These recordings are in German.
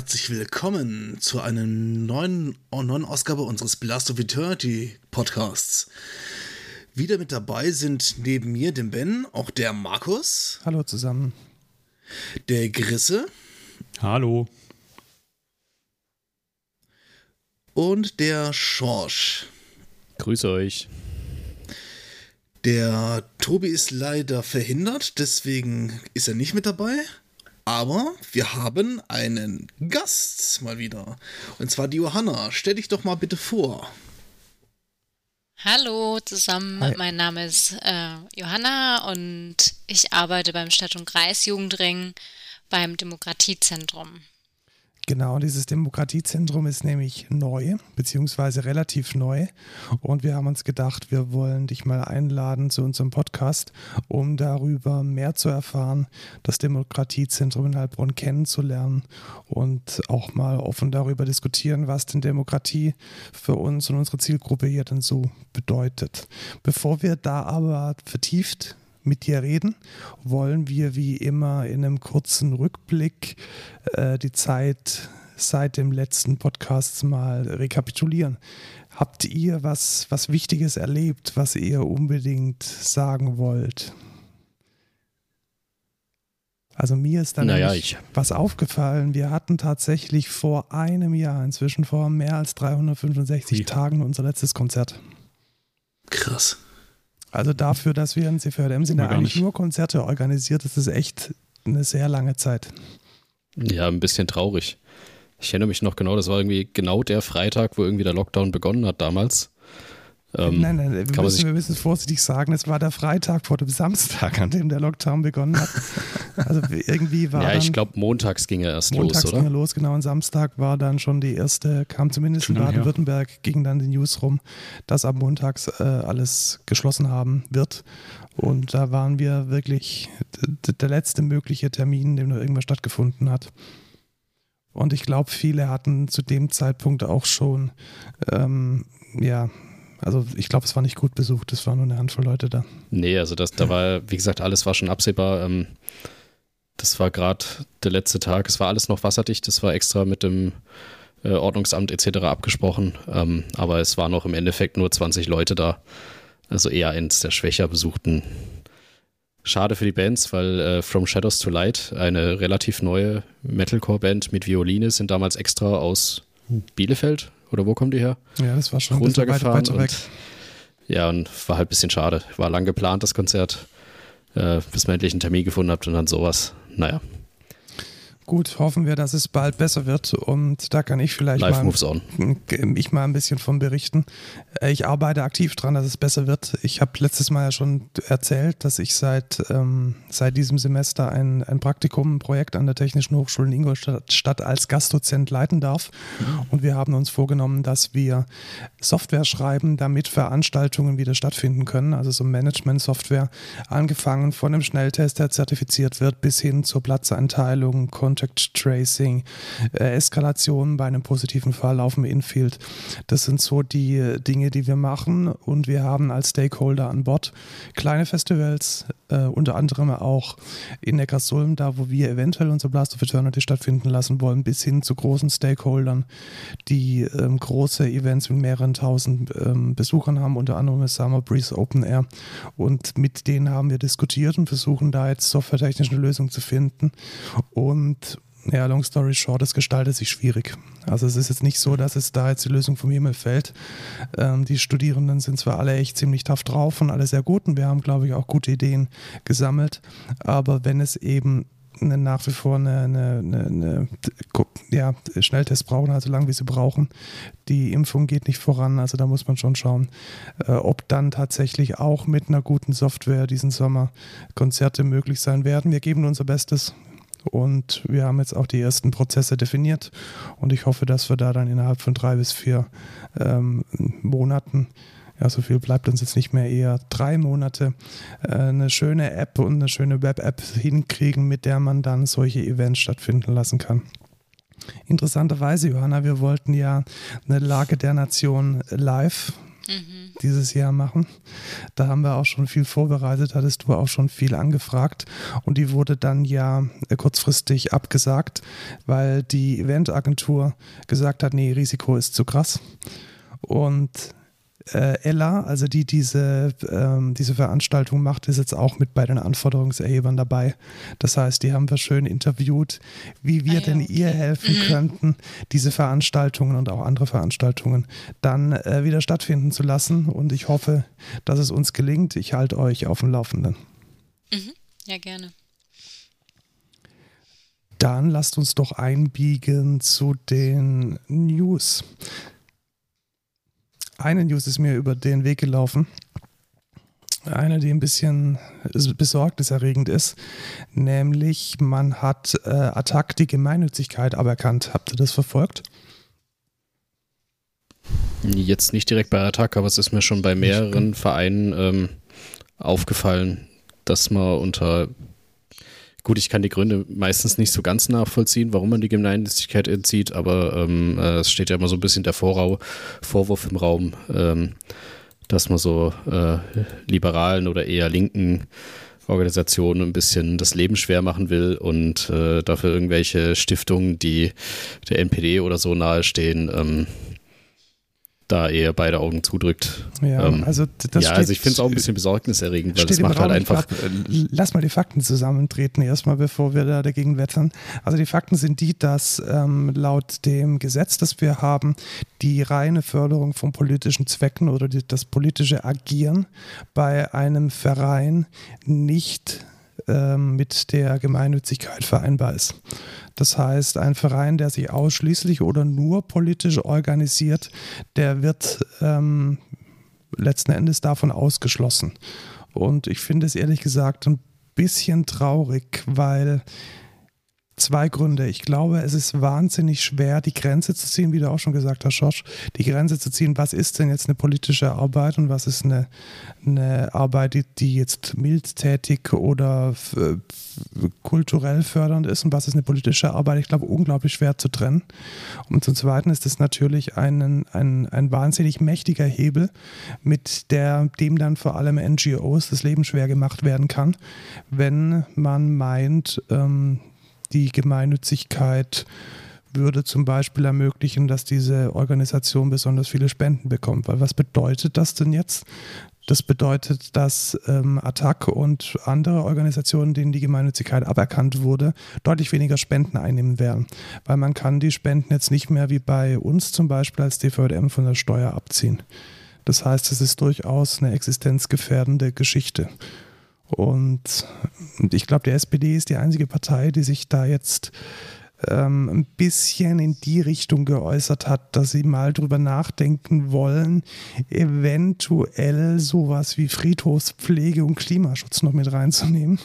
Herzlich willkommen zu einer neuen, neuen Ausgabe unseres Blast of Eternity Podcasts. Wieder mit dabei sind neben mir, dem Ben, auch der Markus. Hallo zusammen. Der Grisse. Hallo. Und der Schorsch. Grüße euch. Der Tobi ist leider verhindert, deswegen ist er nicht mit dabei. Aber wir haben einen Gast mal wieder. Und zwar die Johanna. Stell dich doch mal bitte vor. Hallo zusammen, Hi. mein Name ist äh, Johanna und ich arbeite beim Stadt- und Kreisjugendring beim Demokratiezentrum. Genau, dieses Demokratiezentrum ist nämlich neu, beziehungsweise relativ neu. Und wir haben uns gedacht, wir wollen dich mal einladen zu unserem Podcast, um darüber mehr zu erfahren, das Demokratiezentrum in Heilbronn kennenzulernen und auch mal offen darüber diskutieren, was denn Demokratie für uns und unsere Zielgruppe hier denn so bedeutet. Bevor wir da aber vertieft mit dir reden, wollen wir wie immer in einem kurzen Rückblick äh, die Zeit seit dem letzten Podcast mal rekapitulieren. Habt ihr was, was Wichtiges erlebt, was ihr unbedingt sagen wollt? Also mir ist dann naja, was aufgefallen. Wir hatten tatsächlich vor einem Jahr, inzwischen vor mehr als 365 Wie? Tagen, unser letztes Konzert. Krass. Also dafür, dass wir in CVDM sind ja eigentlich nur Konzerte organisiert, das ist echt eine sehr lange Zeit. Ja, ein bisschen traurig. Ich erinnere mich noch genau, das war irgendwie genau der Freitag, wo irgendwie der Lockdown begonnen hat damals. Ähm, nein, nein, wir müssen, wir müssen es vorsichtig sagen, es war der Freitag vor dem Samstag, an dem der Lockdown begonnen hat. Also irgendwie war Ja, ich glaube, montags ging er erst montags los, oder? ging er los, genau. Und Samstag war dann schon die erste, kam zumindest schon in Baden-Württemberg, ging dann die News rum, dass ab montags äh, alles geschlossen haben wird. Und da waren wir wirklich der letzte mögliche Termin, in dem noch irgendwas stattgefunden hat. Und ich glaube, viele hatten zu dem Zeitpunkt auch schon ähm, ja, also ich glaube, es war nicht gut besucht, es war nur eine Handvoll Leute da. Nee, also das, da war, wie gesagt, alles war schon absehbar. Ähm, das war gerade der letzte Tag. Es war alles noch wasserdicht. Das war extra mit dem äh, Ordnungsamt etc. abgesprochen. Ähm, aber es waren noch im Endeffekt nur 20 Leute da. Also eher eins der schwächer besuchten. Schade für die Bands, weil äh, From Shadows to Light, eine relativ neue Metalcore-Band mit Violine, sind damals extra aus Bielefeld oder wo kommen die her? Ja, das war schon runtergefahren. Weiter, weiter. Und, ja, und war halt ein bisschen schade. War lang geplant, das Konzert, äh, bis man endlich einen Termin gefunden habt und dann sowas. Naja. Gut, hoffen wir, dass es bald besser wird und da kann ich vielleicht Live mal, moves on. ich mal ein bisschen von berichten. Äh, ich arbeite aktiv dran, dass es besser wird. Ich habe letztes Mal ja schon erzählt, dass ich seit, ähm, seit diesem Semester ein, ein Praktikum, ein Projekt an der Technischen Hochschule in Ingolstadt als Gastdozent leiten darf. Und wir haben uns vorgenommen, dass wir Software schreiben, damit Veranstaltungen wieder stattfinden können. Also so Management-Software, angefangen von einem Schnelltest, der zertifiziert wird, bis hin zur Platzeinteilung, Content Contact Tracing, äh, Eskalation bei einem positiven Fall auf dem Infield. Das sind so die Dinge, die wir machen und wir haben als Stakeholder an Bord kleine Festivals, äh, unter anderem auch in Neckarsulm, da wo wir eventuell unser Blast of Eternity stattfinden lassen wollen, bis hin zu großen Stakeholdern, die ähm, große Events mit mehreren tausend ähm, Besuchern haben, unter anderem das Summer Breeze Open Air. Und mit denen haben wir diskutiert und versuchen da jetzt softwaretechnisch eine Lösung zu finden. Und ja, long story short, es gestaltet sich schwierig. Also es ist jetzt nicht so, dass es da jetzt die Lösung vom Himmel fällt. Ähm, die Studierenden sind zwar alle echt ziemlich tough drauf und alle sehr gut und wir haben, glaube ich, auch gute Ideen gesammelt. Aber wenn es eben eine, nach wie vor eine, eine, eine, ja, Schnelltests brauchen, also lang wie sie brauchen. Die Impfung geht nicht voran, also da muss man schon schauen, äh, ob dann tatsächlich auch mit einer guten Software diesen Sommer Konzerte möglich sein werden. Wir geben unser Bestes. Und wir haben jetzt auch die ersten Prozesse definiert und ich hoffe, dass wir da dann innerhalb von drei bis vier ähm, Monaten, ja, so viel bleibt uns jetzt nicht mehr, eher drei Monate, äh, eine schöne App und eine schöne Web-App hinkriegen, mit der man dann solche Events stattfinden lassen kann. Interessanterweise, Johanna, wir wollten ja eine Lage der Nation live mhm. dieses Jahr machen. Da haben wir auch schon viel vorbereitet, hattest du auch schon viel angefragt und die wurde dann ja äh, kurzfristig abgesagt, weil die Eventagentur gesagt hat, nee, Risiko ist zu krass. Und äh, Ella, also die diese, ähm, diese Veranstaltung macht, ist jetzt auch mit bei den Anforderungserhebern dabei. Das heißt, die haben wir schön interviewt, wie wir ah, ja, denn okay. ihr helfen mhm. könnten, diese Veranstaltungen und auch andere Veranstaltungen dann äh, wieder stattfinden zu lassen. Und ich hoffe, dass es uns gelingt. Ich halte euch auf dem Laufenden. Mhm. Ja, gerne. Dann lasst uns doch einbiegen zu den News eine News ist mir über den Weg gelaufen. Eine, die ein bisschen besorgniserregend ist, nämlich man hat äh, Attac die Gemeinnützigkeit aberkannt. Habt ihr das verfolgt? Jetzt nicht direkt bei Attac, aber es ist mir schon bei mehreren Vereinen ähm, aufgefallen, dass man unter Gut, ich kann die Gründe meistens nicht so ganz nachvollziehen, warum man die Gemeinnützigkeit entzieht, aber ähm, äh, es steht ja immer so ein bisschen der Vorrau, Vorwurf im Raum, ähm, dass man so äh, liberalen oder eher linken Organisationen ein bisschen das Leben schwer machen will und äh, dafür irgendwelche Stiftungen, die der NPD oder so nahestehen, ähm, da eher beide Augen zudrückt. Ja, ähm, also, das ja, also ich finde es auch ein bisschen besorgniserregend, weil das macht halt einfach. Glaub, äh, lass mal die Fakten zusammentreten erstmal, bevor wir da dagegen wettern. Also die Fakten sind die, dass ähm, laut dem Gesetz, das wir haben, die reine Förderung von politischen Zwecken oder die, das politische Agieren bei einem Verein nicht mit der Gemeinnützigkeit vereinbar ist. Das heißt, ein Verein, der sich ausschließlich oder nur politisch organisiert, der wird ähm, letzten Endes davon ausgeschlossen. Und ich finde es ehrlich gesagt ein bisschen traurig, weil zwei Gründe. Ich glaube, es ist wahnsinnig schwer, die Grenze zu ziehen, wie du auch schon gesagt hast, Josh, die Grenze zu ziehen, was ist denn jetzt eine politische Arbeit und was ist eine, eine Arbeit, die, die jetzt mildtätig oder kulturell fördernd ist und was ist eine politische Arbeit. Ich glaube, unglaublich schwer zu trennen. Und zum Zweiten ist es natürlich ein, ein, ein wahnsinnig mächtiger Hebel, mit der, dem dann vor allem NGOs das Leben schwer gemacht werden kann, wenn man meint, ähm, die Gemeinnützigkeit würde zum Beispiel ermöglichen, dass diese Organisation besonders viele Spenden bekommt. Weil was bedeutet das denn jetzt? Das bedeutet, dass ähm, Attac und andere Organisationen, denen die Gemeinnützigkeit aberkannt wurde, deutlich weniger Spenden einnehmen werden. Weil man kann die Spenden jetzt nicht mehr wie bei uns zum Beispiel als DVDM von der Steuer abziehen. Das heißt, es ist durchaus eine existenzgefährdende Geschichte. Und, ich glaube, die SPD ist die einzige Partei, die sich da jetzt ähm, ein bisschen in die Richtung geäußert hat, dass sie mal drüber nachdenken wollen, eventuell sowas wie Friedhofspflege und Klimaschutz noch mit reinzunehmen.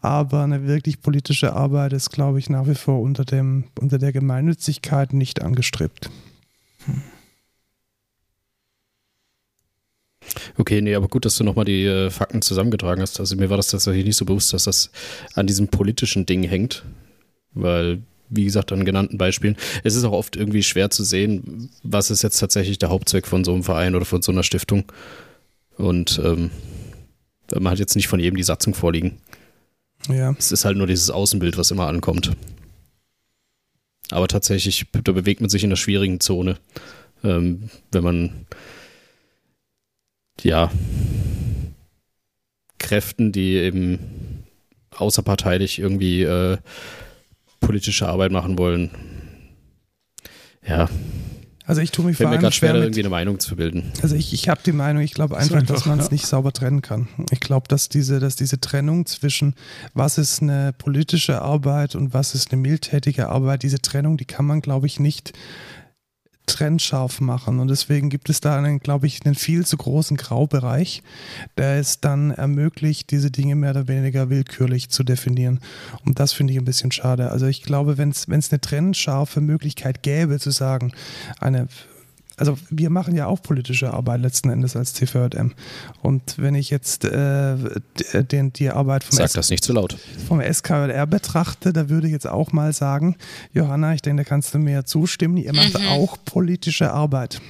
Aber eine wirklich politische Arbeit ist, glaube ich, nach wie vor unter, dem, unter der Gemeinnützigkeit nicht angestrebt. Okay, nee, aber gut, dass du nochmal die äh, Fakten zusammengetragen hast. Also mir war das tatsächlich nicht so bewusst, dass das an diesem politischen Ding hängt. Weil, wie gesagt, an genannten Beispielen, es ist auch oft irgendwie schwer zu sehen, was ist jetzt tatsächlich der Hauptzweck von so einem Verein oder von so einer Stiftung. Und ähm, man hat jetzt nicht von jedem die Satzung vorliegen. Ja. Es ist halt nur dieses Außenbild, was immer ankommt. Aber tatsächlich, da bewegt man sich in einer schwierigen Zone. Ähm, wenn man ja, Kräften, die eben außerparteilich irgendwie äh, politische Arbeit machen wollen. Ja. Also ich tue mich vor allem schwer, schwer mit, irgendwie eine Meinung zu bilden. Also ich, ich habe die Meinung, ich glaube einfach, einfach, dass man es ja. nicht sauber trennen kann. Ich glaube, dass diese, dass diese Trennung zwischen was ist eine politische Arbeit und was ist eine mildtätige Arbeit, diese Trennung, die kann man, glaube ich, nicht trennscharf machen. Und deswegen gibt es da einen, glaube ich, einen viel zu großen Graubereich, der es dann ermöglicht, diese Dinge mehr oder weniger willkürlich zu definieren. Und das finde ich ein bisschen schade. Also ich glaube, wenn es eine trennscharfe Möglichkeit gäbe, zu sagen, eine also wir machen ja auch politische Arbeit letzten Endes als TVM. Und wenn ich jetzt äh, den, die Arbeit vom, Sag das nicht zu laut. vom SKR betrachte, da würde ich jetzt auch mal sagen, Johanna, ich denke, da kannst du mir zustimmen, ihr macht mhm. auch politische Arbeit.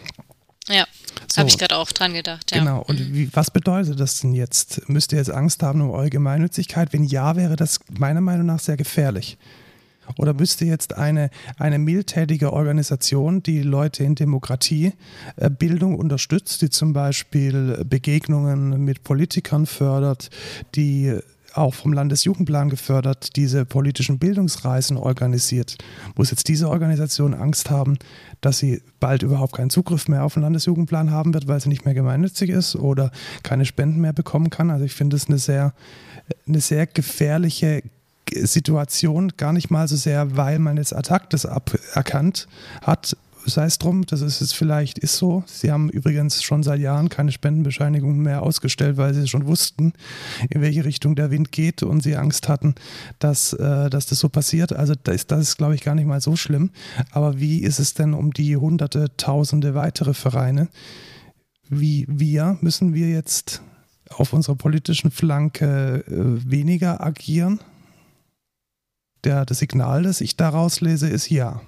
Ja, so, habe ich gerade auch dran gedacht. Ja. Genau, und mhm. wie, was bedeutet das denn jetzt? Müsst ihr jetzt Angst haben um eure Gemeinnützigkeit? Wenn ja, wäre das meiner Meinung nach sehr gefährlich. Oder müsste jetzt eine, eine mildtätige Organisation, die Leute in Demokratie, äh, unterstützt, die zum Beispiel Begegnungen mit Politikern fördert, die auch vom Landesjugendplan gefördert, diese politischen Bildungsreisen organisiert. Muss jetzt diese Organisation Angst haben, dass sie bald überhaupt keinen Zugriff mehr auf den Landesjugendplan haben wird, weil sie nicht mehr gemeinnützig ist oder keine Spenden mehr bekommen kann? Also ich finde es eine sehr, eine sehr gefährliche Situation gar nicht mal so sehr, weil man jetzt Attack das aberkannt hat, sei es drum, das ist es vielleicht ist so. Sie haben übrigens schon seit Jahren keine Spendenbescheinigung mehr ausgestellt, weil sie schon wussten, in welche Richtung der Wind geht und sie Angst hatten, dass, äh, dass das so passiert. Also das ist, das ist, glaube ich, gar nicht mal so schlimm. Aber wie ist es denn um die hunderte, tausende weitere Vereine? Wie wir, müssen wir jetzt auf unserer politischen Flanke äh, weniger agieren? Der, das Signal, das ich daraus lese, ist ja.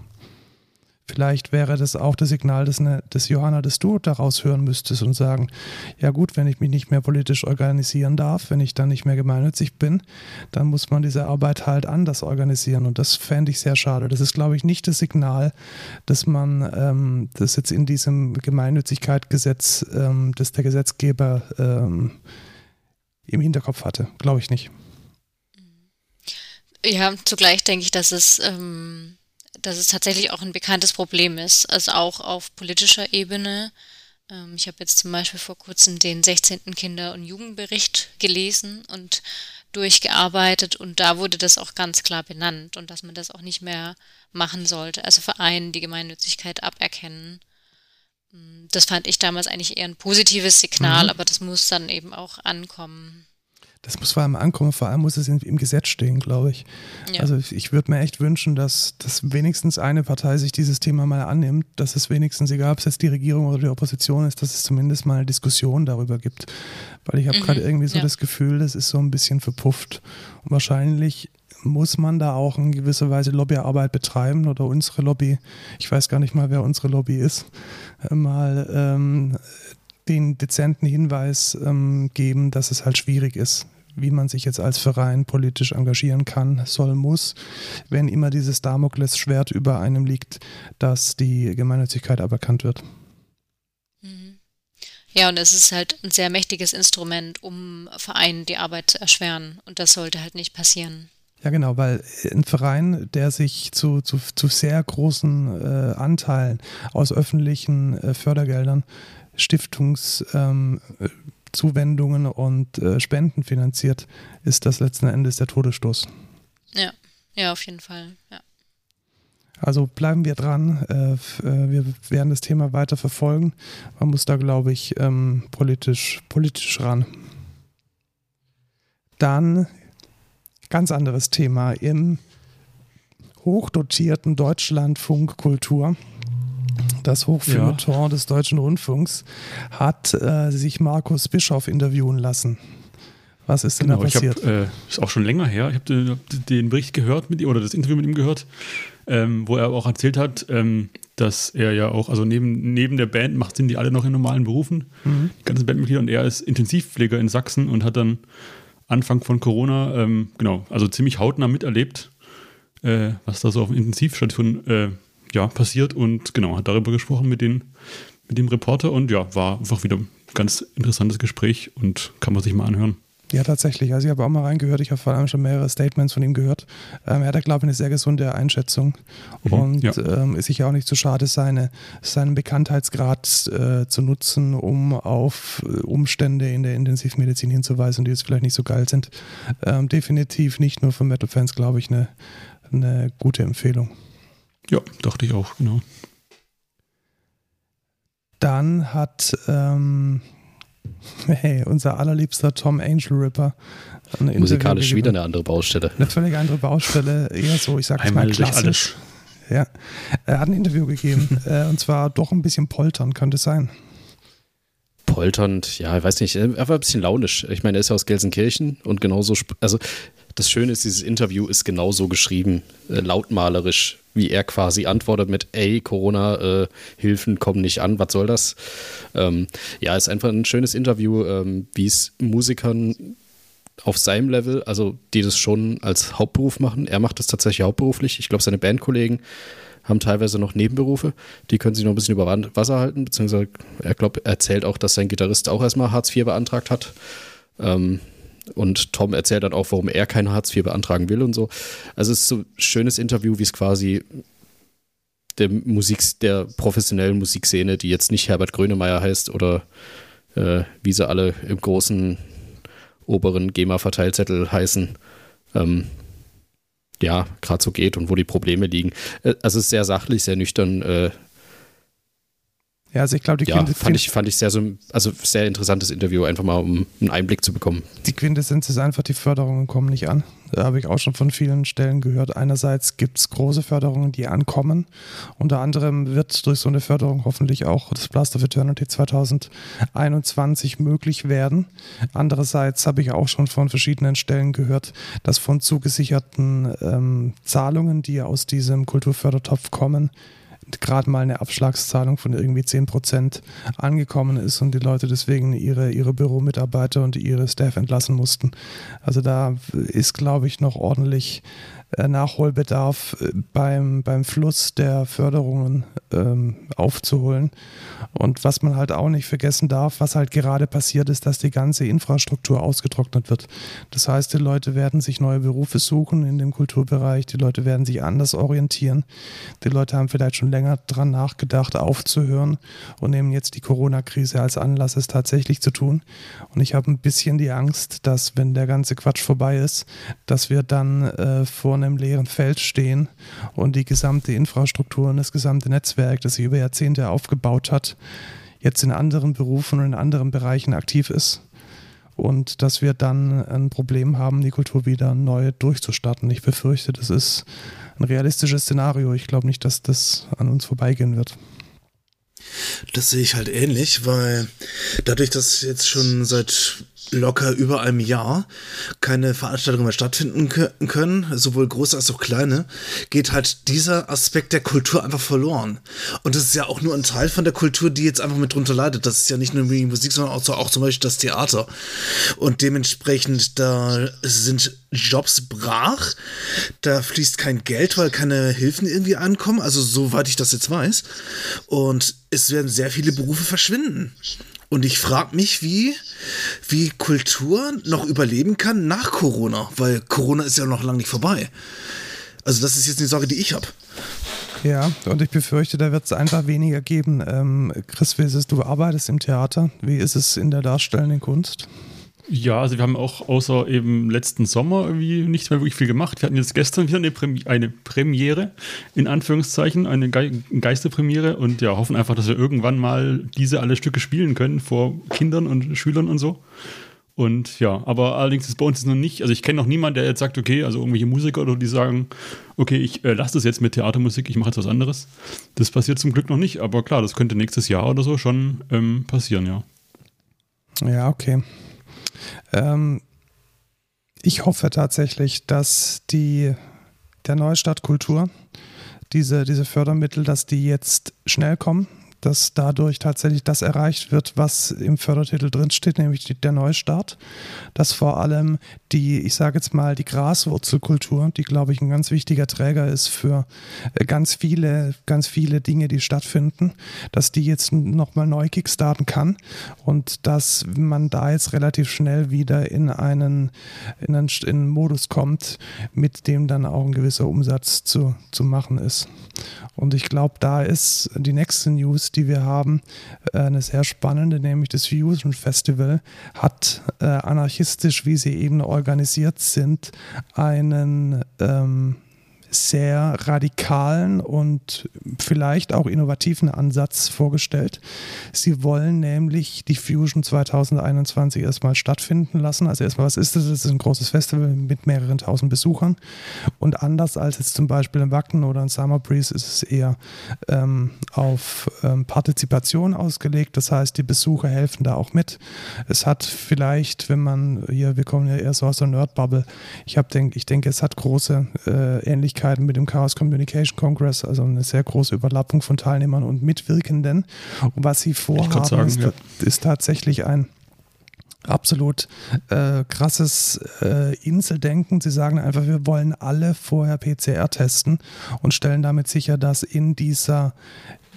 Vielleicht wäre das auch das Signal, das, ne, das Johanna, das du daraus hören müsstest und sagen, ja gut, wenn ich mich nicht mehr politisch organisieren darf, wenn ich dann nicht mehr gemeinnützig bin, dann muss man diese Arbeit halt anders organisieren. Und das fände ich sehr schade. Das ist, glaube ich, nicht das Signal, dass man ähm, das jetzt in diesem Gemeinnützigkeitsgesetz, ähm, das der Gesetzgeber ähm, im Hinterkopf hatte. Glaube ich nicht. Ja, zugleich denke ich, dass es, ähm, dass es tatsächlich auch ein bekanntes Problem ist, also auch auf politischer Ebene. Ähm, ich habe jetzt zum Beispiel vor kurzem den 16. Kinder- und Jugendbericht gelesen und durchgearbeitet und da wurde das auch ganz klar benannt und dass man das auch nicht mehr machen sollte. Also Vereinen die Gemeinnützigkeit aberkennen. Mm, das fand ich damals eigentlich eher ein positives Signal, mhm. aber das muss dann eben auch ankommen. Das muss vor allem ankommen, vor allem muss es in, im Gesetz stehen, glaube ich. Ja. Also ich würde mir echt wünschen, dass, dass wenigstens eine Partei sich dieses Thema mal annimmt, dass es wenigstens, egal ob es jetzt die Regierung oder die Opposition ist, dass es zumindest mal eine Diskussion darüber gibt. Weil ich habe mhm. gerade irgendwie so ja. das Gefühl, das ist so ein bisschen verpufft. Und wahrscheinlich muss man da auch in gewisser Weise Lobbyarbeit betreiben oder unsere Lobby, ich weiß gar nicht mal, wer unsere Lobby ist, äh, mal ähm, den dezenten Hinweis ähm, geben, dass es halt schwierig ist, wie man sich jetzt als Verein politisch engagieren kann, soll, muss, wenn immer dieses Damoklesschwert über einem liegt, dass die Gemeinnützigkeit aberkannt wird. Mhm. Ja, und es ist halt ein sehr mächtiges Instrument, um Vereinen die Arbeit zu erschweren. Und das sollte halt nicht passieren. Ja, genau, weil ein Verein, der sich zu, zu, zu sehr großen äh, Anteilen aus öffentlichen äh, Fördergeldern Stiftungs, ähm, Zuwendungen und äh, Spenden finanziert, ist das letzten Endes der Todesstoß. Ja, ja, auf jeden Fall, ja. Also bleiben wir dran. Äh, äh, wir werden das Thema weiter verfolgen. Man muss da, glaube ich, ähm, politisch, politisch ran. Dann ganz anderes Thema im hochdotierten Deutschlandfunk Kultur das Hochfeuilleton ja. des Deutschen Rundfunks, hat äh, sich Markus Bischoff interviewen lassen. Was ist denn genau, da passiert? Ich hab, äh, ist auch schon länger her. Ich habe den, den, Bericht gehört mit, oder das Interview mit ihm gehört, ähm, wo er auch erzählt hat, ähm, dass er ja auch, also neben, neben der Band macht, sind die alle noch in normalen Berufen, mhm. die ganzen Bandmitglieder, und er ist Intensivpfleger in Sachsen und hat dann Anfang von Corona, ähm, genau, also ziemlich hautnah miterlebt, äh, was da so auf Intensivstation äh, ja, passiert und genau, hat darüber gesprochen mit, den, mit dem Reporter und ja, war einfach wieder ein ganz interessantes Gespräch und kann man sich mal anhören. Ja, tatsächlich. Also ich habe auch mal reingehört, ich habe vor allem schon mehrere Statements von ihm gehört. Ähm, er hat, glaube ich, eine sehr gesunde Einschätzung mhm, und ja. ähm, ist sich ja auch nicht zu so schade, seine, seinen Bekanntheitsgrad äh, zu nutzen, um auf äh, Umstände in der Intensivmedizin hinzuweisen, die jetzt vielleicht nicht so geil sind. Ähm, definitiv nicht nur für Metal-Fans, glaube ich, eine, eine gute Empfehlung. Ja, dachte ich auch, genau. Dann hat ähm, hey, unser allerliebster Tom Angel Ripper musikalisch wieder eine andere Baustelle. Eine völlig andere Baustelle, eher so, ich sag's Einmal mal klassisch. Alles. Ja, er hat ein Interview gegeben äh, und zwar doch ein bisschen poltern, könnte es sein. Polternd, ja, ich weiß nicht, er war ein bisschen launisch. Ich meine, er ist ja aus Gelsenkirchen und genauso, also das Schöne ist, dieses Interview ist genauso geschrieben, äh, lautmalerisch, wie er quasi antwortet mit, ey, Corona-Hilfen äh, kommen nicht an, was soll das? Ähm, ja, ist einfach ein schönes Interview, ähm, wie es Musikern auf seinem Level, also die das schon als Hauptberuf machen. Er macht das tatsächlich hauptberuflich. Ich glaube, seine Bandkollegen haben teilweise noch Nebenberufe, die können sich noch ein bisschen über Wasser halten, beziehungsweise er glaubt, er erzählt auch, dass sein Gitarrist auch erstmal Hartz IV beantragt hat. Ähm, und Tom erzählt dann auch, warum er kein Hartz IV beantragen will und so. Also es ist so ein schönes Interview, wie es quasi der Musik, der professionellen Musikszene, die jetzt nicht Herbert Grönemeyer heißt oder äh, wie sie alle im großen oberen GEMA-Verteilzettel heißen, ähm, ja, gerade so geht und wo die Probleme liegen. Äh, also es ist sehr sachlich, sehr nüchtern äh, ja, also ich glaube, die ja, Quintessenz. Fand ich, fand ich sehr, also sehr interessantes Interview, einfach mal um einen Einblick zu bekommen. Die Quintessenz ist einfach, die Förderungen kommen nicht an. Da habe ich auch schon von vielen Stellen gehört. Einerseits gibt es große Förderungen, die ankommen. Unter anderem wird durch so eine Förderung hoffentlich auch das Blast of Eternity 2021 möglich werden. Andererseits habe ich auch schon von verschiedenen Stellen gehört, dass von zugesicherten ähm, Zahlungen, die aus diesem Kulturfördertopf kommen, gerade mal eine Abschlagszahlung von irgendwie 10 Prozent angekommen ist und die Leute deswegen ihre, ihre Büromitarbeiter und ihre Staff entlassen mussten. Also da ist, glaube ich, noch ordentlich Nachholbedarf äh, beim, beim Fluss der Förderungen ähm, aufzuholen. Und was man halt auch nicht vergessen darf, was halt gerade passiert ist, dass die ganze Infrastruktur ausgetrocknet wird. Das heißt, die Leute werden sich neue Berufe suchen in dem Kulturbereich, die Leute werden sich anders orientieren. Die Leute haben vielleicht schon länger dran nachgedacht, aufzuhören und nehmen jetzt die Corona-Krise als Anlass, es tatsächlich zu tun. Und ich habe ein bisschen die Angst, dass wenn der ganze Quatsch vorbei ist, dass wir dann äh, vor vor einem leeren Feld stehen und die gesamte Infrastruktur und das gesamte Netzwerk, das sich über Jahrzehnte aufgebaut hat, jetzt in anderen Berufen und in anderen Bereichen aktiv ist. Und dass wir dann ein Problem haben, die Kultur wieder neu durchzustarten. Ich befürchte, das ist ein realistisches Szenario. Ich glaube nicht, dass das an uns vorbeigehen wird. Das sehe ich halt ähnlich, weil dadurch, dass jetzt schon seit locker über einem Jahr keine Veranstaltungen mehr stattfinden können, sowohl große als auch kleine, geht halt dieser Aspekt der Kultur einfach verloren. Und das ist ja auch nur ein Teil von der Kultur, die jetzt einfach mit drunter leidet. Das ist ja nicht nur die Musik, sondern auch, auch zum Beispiel das Theater. Und dementsprechend, da sind Jobs brach, da fließt kein Geld, weil keine Hilfen irgendwie ankommen, also soweit ich das jetzt weiß. Und es werden sehr viele Berufe verschwinden. Und ich frage mich, wie, wie Kultur noch überleben kann nach Corona, weil Corona ist ja noch lange nicht vorbei. Also das ist jetzt eine Sorge, die ich habe. Ja, und ich befürchte, da wird es einfach weniger geben. Ähm, Chris, wie ist es, du arbeitest im Theater. Wie ist es in der darstellenden Kunst? Ja, also wir haben auch außer eben letzten Sommer irgendwie nicht mehr wirklich viel gemacht. Wir hatten jetzt gestern wieder eine, Premi eine Premiere, in Anführungszeichen, eine Ge Geisterpremiere und ja, hoffen einfach, dass wir irgendwann mal diese alle Stücke spielen können vor Kindern und Schülern und so. Und ja, aber allerdings ist bei uns noch nicht, also ich kenne noch niemanden, der jetzt sagt, okay, also irgendwelche Musiker oder die sagen, okay, ich äh, lasse das jetzt mit Theatermusik, ich mache jetzt was anderes. Das passiert zum Glück noch nicht, aber klar, das könnte nächstes Jahr oder so schon ähm, passieren, ja. Ja, okay. Ähm, ich hoffe tatsächlich, dass die, der Neustart Kultur, diese, diese Fördermittel, dass die jetzt schnell kommen, dass dadurch tatsächlich das erreicht wird, was im Fördertitel drinsteht, nämlich der Neustart. Dass vor allem die, ich sage jetzt mal, die Graswurzelkultur, die, glaube ich, ein ganz wichtiger Träger ist für äh, ganz viele, ganz viele Dinge, die stattfinden, dass die jetzt nochmal neu kickstarten kann und dass man da jetzt relativ schnell wieder in einen, in einen, in einen Modus kommt, mit dem dann auch ein gewisser Umsatz zu, zu machen ist. Und ich glaube, da ist die nächste News, die wir haben, äh, eine sehr spannende, nämlich das Fusion Festival hat äh, anarchistisch, wie sie eben organisiert sind, einen ähm, sehr radikalen und vielleicht auch innovativen Ansatz vorgestellt. Sie wollen nämlich die Fusion 2021 erstmal stattfinden lassen. Also erstmal, was ist das? Das ist ein großes Festival mit mehreren tausend Besuchern. Und anders als jetzt zum Beispiel in Wacken oder in Summer Breeze ist es eher ähm, auf ähm, Partizipation ausgelegt. Das heißt, die Besucher helfen da auch mit. Es hat vielleicht, wenn man hier, wir kommen ja eher so aus der Nerd-Bubble, ich, denk, ich denke, es hat große äh, Ähnlichkeiten Ähnlichkeiten mit dem Chaos Communication Congress, also eine sehr große Überlappung von Teilnehmern und Mitwirkenden. Und was sie vorhaben, sagen, ist, ja. ist tatsächlich ein absolut äh, krasses äh, Inseldenken. Sie sagen einfach, wir wollen alle vorher PCR testen und stellen damit sicher, dass in dieser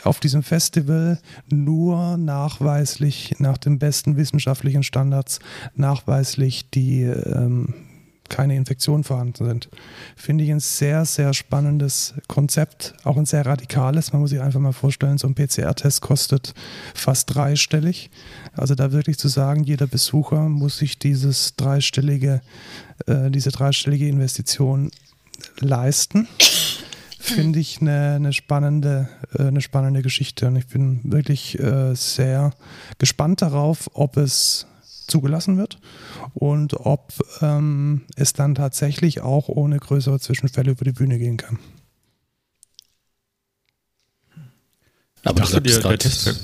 auf diesem Festival nur nachweislich nach den besten wissenschaftlichen Standards nachweislich die ähm, keine Infektionen vorhanden sind. Finde ich ein sehr, sehr spannendes Konzept, auch ein sehr radikales. Man muss sich einfach mal vorstellen, so ein PCR-Test kostet fast dreistellig. Also da wirklich zu sagen, jeder Besucher muss sich dieses dreistellige, äh, diese dreistellige Investition leisten finde ich eine, eine, spannende, äh, eine spannende Geschichte. Und ich bin wirklich äh, sehr gespannt darauf, ob es zugelassen wird und ob ähm, es dann tatsächlich auch ohne größere Zwischenfälle über die Bühne gehen kann. Aber ich dachte, der, der Test wäre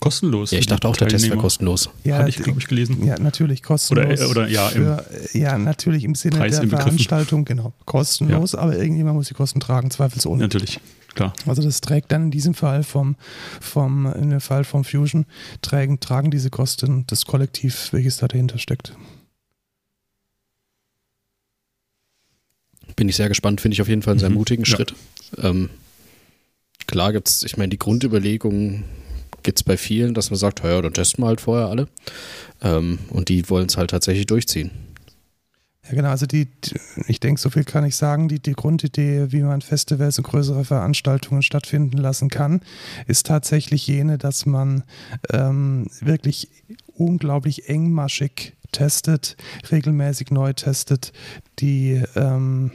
kostenlos. Ja, ich dachte auch, der Test wäre kostenlos. Ja, Hatte ich, glaube ich, gelesen. Ja, natürlich kostenlos. Oder, oder ja, für, ja, natürlich im Sinne Preis der Veranstaltung, genau, kostenlos, ja. aber irgendjemand muss die Kosten tragen, zweifelsohne. Natürlich klar. Also das trägt dann in diesem Fall vom, vom in dem Fall vom Fusion, tragen, tragen diese Kosten das Kollektiv, welches da dahinter steckt. Bin ich sehr gespannt, finde ich auf jeden Fall einen sehr mhm. mutigen ja. Schritt. Ähm, klar gibt es, ich meine, die Grundüberlegung gibt es bei vielen, dass man sagt, ja, dann testen wir halt vorher alle. Ähm, und die wollen es halt tatsächlich durchziehen. Ja, genau. Also die, ich denke, so viel kann ich sagen. Die, die Grundidee, wie man Festivals und größere Veranstaltungen stattfinden lassen kann, ist tatsächlich jene, dass man ähm, wirklich unglaublich engmaschig testet, regelmäßig neu testet, die ähm,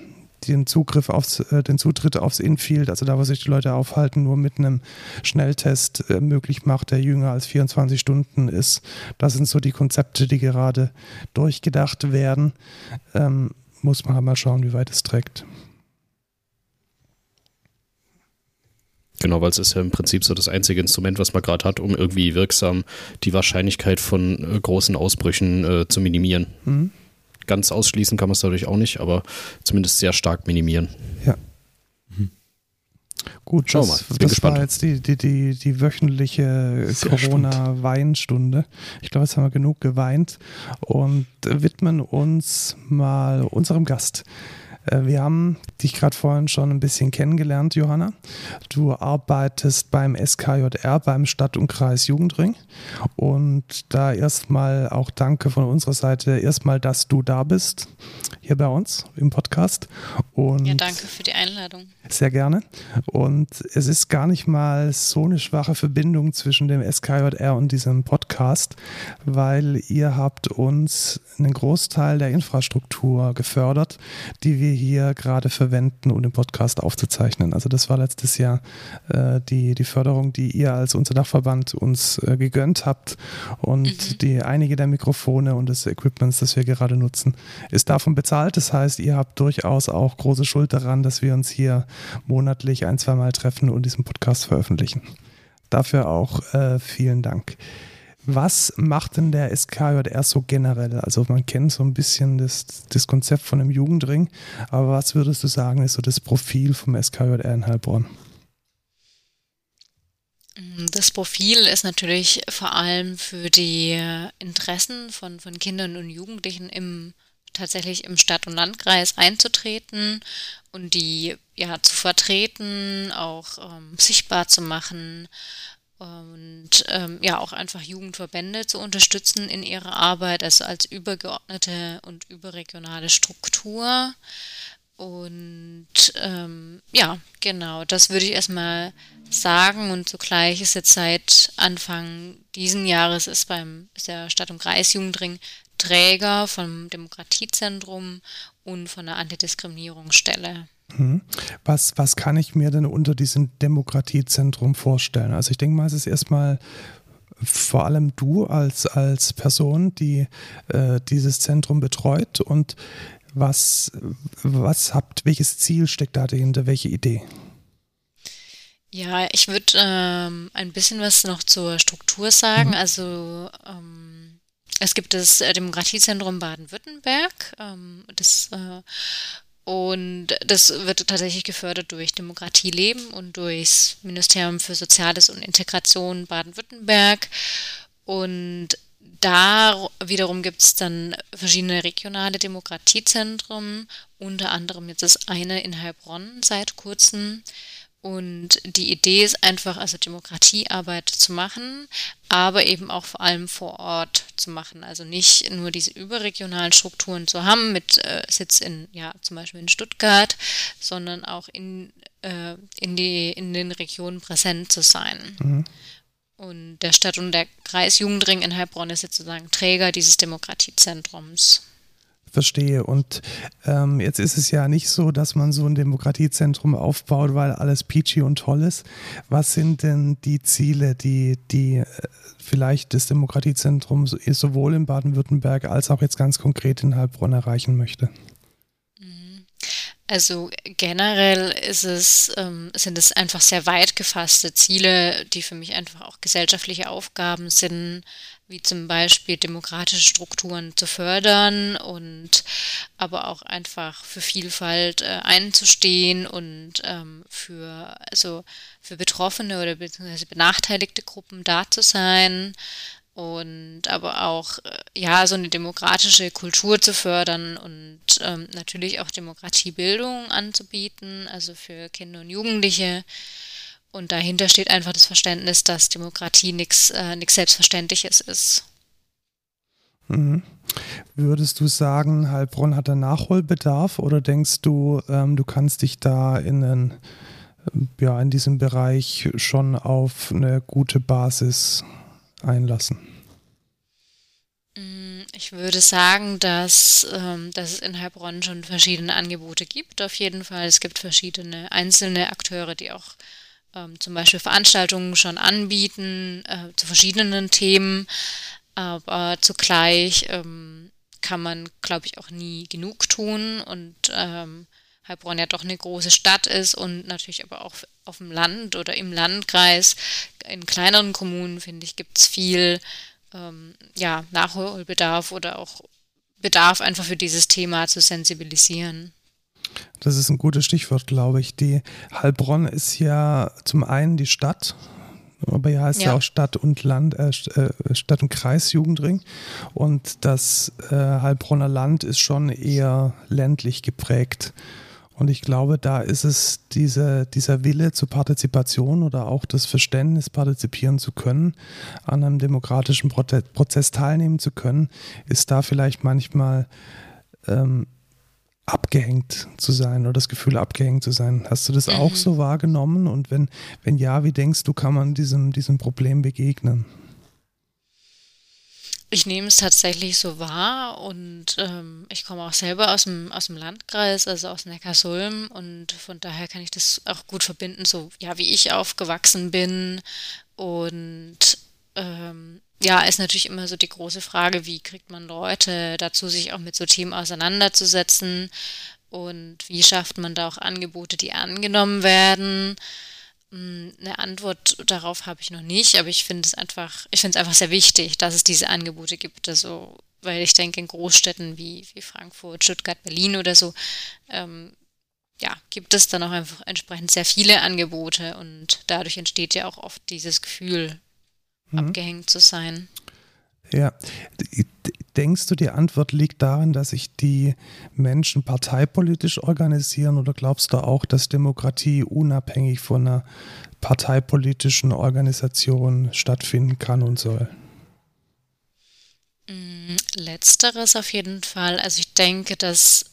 den Zugriff aufs, äh, den Zutritt aufs Infield, also da, wo sich die Leute aufhalten, nur mit einem Schnelltest äh, möglich macht, der jünger als 24 Stunden ist. Das sind so die Konzepte, die gerade durchgedacht werden. Ähm, muss man mal schauen, wie weit es trägt. Genau, weil es ist ja im Prinzip so das einzige Instrument, was man gerade hat, um irgendwie wirksam die Wahrscheinlichkeit von äh, großen Ausbrüchen äh, zu minimieren. Mhm. Ganz ausschließen kann man es dadurch auch nicht, aber zumindest sehr stark minimieren. Ja. Mhm. Gut, Schau mal, das gespannt. war jetzt die, die, die, die wöchentliche Corona-Weinstunde. Ich glaube, jetzt haben wir genug geweint und widmen uns mal unserem Gast. Äh, wir haben dich gerade vorhin schon ein bisschen kennengelernt, Johanna. Du arbeitest beim SKJR, beim Stadt- und Kreis Jugendring. Und da erstmal auch danke von unserer Seite, erstmal, dass du da bist, hier bei uns im Podcast. Und ja, danke für die Einladung. Sehr gerne. Und es ist gar nicht mal so eine schwache Verbindung zwischen dem SKJR und diesem Podcast, weil ihr habt uns einen Großteil der Infrastruktur gefördert, die wir hier gerade verwenden, um den Podcast aufzuzeichnen. Also das war letztes Jahr äh, die, die Förderung, die ihr als unser Dachverband uns äh, gegönnt habt und mhm. die einige der Mikrofone und des Equipments, das wir gerade nutzen, ist davon bezahlt. Das heißt, ihr habt durchaus auch große Schuld daran, dass wir uns hier monatlich ein, zwei Mal treffen und diesen Podcast veröffentlichen. Dafür auch äh, vielen Dank. Was macht denn der SKJR so generell? Also man kennt so ein bisschen das, das Konzept von einem Jugendring, aber was würdest du sagen, ist so das Profil vom SKJR in Heilbronn? Das Profil ist natürlich vor allem für die Interessen von, von Kindern und Jugendlichen im tatsächlich im Stadt- und Landkreis einzutreten und die ja zu vertreten, auch ähm, sichtbar zu machen, und ähm, ja auch einfach Jugendverbände zu unterstützen in ihrer Arbeit, also als übergeordnete und überregionale Struktur. Und ähm, ja, genau, das würde ich erstmal sagen. Und zugleich ist jetzt seit Anfang diesen Jahres ist beim ist der Stadt- und Kreisjugendring Träger vom Demokratiezentrum und von der Antidiskriminierungsstelle. Mhm. Was, was kann ich mir denn unter diesem Demokratiezentrum vorstellen? Also ich denke mal, es ist erstmal vor allem du als, als Person, die äh, dieses Zentrum betreut und was, was habt, welches Ziel steckt da dahinter, welche Idee? Ja, ich würde ähm, ein bisschen was noch zur Struktur sagen. Mhm. Also ähm, es gibt das Demokratiezentrum Baden-Württemberg. Ähm, das äh, Und das wird tatsächlich gefördert durch Demokratie leben und durchs Ministerium für Soziales und Integration Baden-Württemberg. Und da wiederum gibt es dann verschiedene regionale Demokratiezentren, unter anderem jetzt das eine in Heilbronn seit kurzem. Und die Idee ist einfach, also Demokratiearbeit zu machen, aber eben auch vor allem vor Ort zu machen. Also nicht nur diese überregionalen Strukturen zu haben mit äh, Sitz in, ja, zum Beispiel in Stuttgart, sondern auch in, äh, in, die, in den Regionen präsent zu sein. Mhm. Und der Stadt- und der Kreis Jugendring in Heilbronn ist jetzt sozusagen Träger dieses Demokratiezentrums. Verstehe. Und ähm, jetzt ist es ja nicht so, dass man so ein Demokratiezentrum aufbaut, weil alles peachy und toll ist. Was sind denn die Ziele, die, die äh, vielleicht das Demokratiezentrum sowohl in Baden-Württemberg als auch jetzt ganz konkret in Heilbronn erreichen möchte? Also generell ist es, ähm, sind es einfach sehr weit gefasste Ziele, die für mich einfach auch gesellschaftliche Aufgaben sind, wie zum Beispiel demokratische Strukturen zu fördern und aber auch einfach für Vielfalt äh, einzustehen und ähm, für also für Betroffene oder beziehungsweise benachteiligte Gruppen da zu sein und aber auch äh, ja so eine demokratische Kultur zu fördern und ähm, natürlich auch Demokratiebildung anzubieten, also für Kinder und Jugendliche. Und dahinter steht einfach das Verständnis, dass Demokratie nichts äh, Selbstverständliches ist. Mhm. Würdest du sagen, Heilbronn hat einen Nachholbedarf oder denkst du, ähm, du kannst dich da in, einen, ja, in diesem Bereich schon auf eine gute Basis einlassen? Mm, ich würde sagen, dass, ähm, dass es in Heilbronn schon verschiedene Angebote gibt. Auf jeden Fall. Es gibt verschiedene einzelne Akteure, die auch ähm, zum Beispiel Veranstaltungen schon anbieten äh, zu verschiedenen Themen. Aber zugleich ähm, kann man, glaube ich, auch nie genug tun. Und ähm, Heilbronn ja doch eine große Stadt ist und natürlich aber auch auf dem Land oder im Landkreis, in kleineren Kommunen, finde ich, gibt es viel ähm, ja, Nachholbedarf oder auch Bedarf einfach für dieses Thema zu sensibilisieren. Das ist ein gutes Stichwort, glaube ich. Die Heilbronn ist ja zum einen die Stadt, aber ja heißt ja. ja auch Stadt und Land, äh, äh, Stadt und Kreis Jugendring. Und das äh, Heilbronner Land ist schon eher ländlich geprägt. Und ich glaube, da ist es diese, dieser Wille zur Partizipation oder auch das Verständnis, partizipieren zu können, an einem demokratischen Prozess teilnehmen zu können, ist da vielleicht manchmal ähm, abgehängt zu sein oder das Gefühl abgehängt zu sein. Hast du das mhm. auch so wahrgenommen? Und wenn, wenn ja, wie denkst du, kann man diesem, diesem Problem begegnen? Ich nehme es tatsächlich so wahr und ähm, ich komme auch selber aus dem, aus dem Landkreis, also aus Neckarsulm und von daher kann ich das auch gut verbinden, so ja, wie ich aufgewachsen bin und ähm, ja, ist natürlich immer so die große Frage, wie kriegt man Leute dazu, sich auch mit so Themen auseinanderzusetzen und wie schafft man da auch Angebote, die angenommen werden. Hm, eine Antwort darauf habe ich noch nicht, aber ich finde es einfach, ich finde es einfach sehr wichtig, dass es diese Angebote gibt. Also, weil ich denke, in Großstädten wie, wie Frankfurt, Stuttgart, Berlin oder so, ähm, ja, gibt es dann auch einfach entsprechend sehr viele Angebote und dadurch entsteht ja auch oft dieses Gefühl, mhm. abgehängt zu sein. Ja, denkst du, die Antwort liegt darin, dass sich die Menschen parteipolitisch organisieren oder glaubst du auch, dass Demokratie unabhängig von einer parteipolitischen Organisation stattfinden kann und soll? Mm, letzteres auf jeden Fall. Also ich denke, dass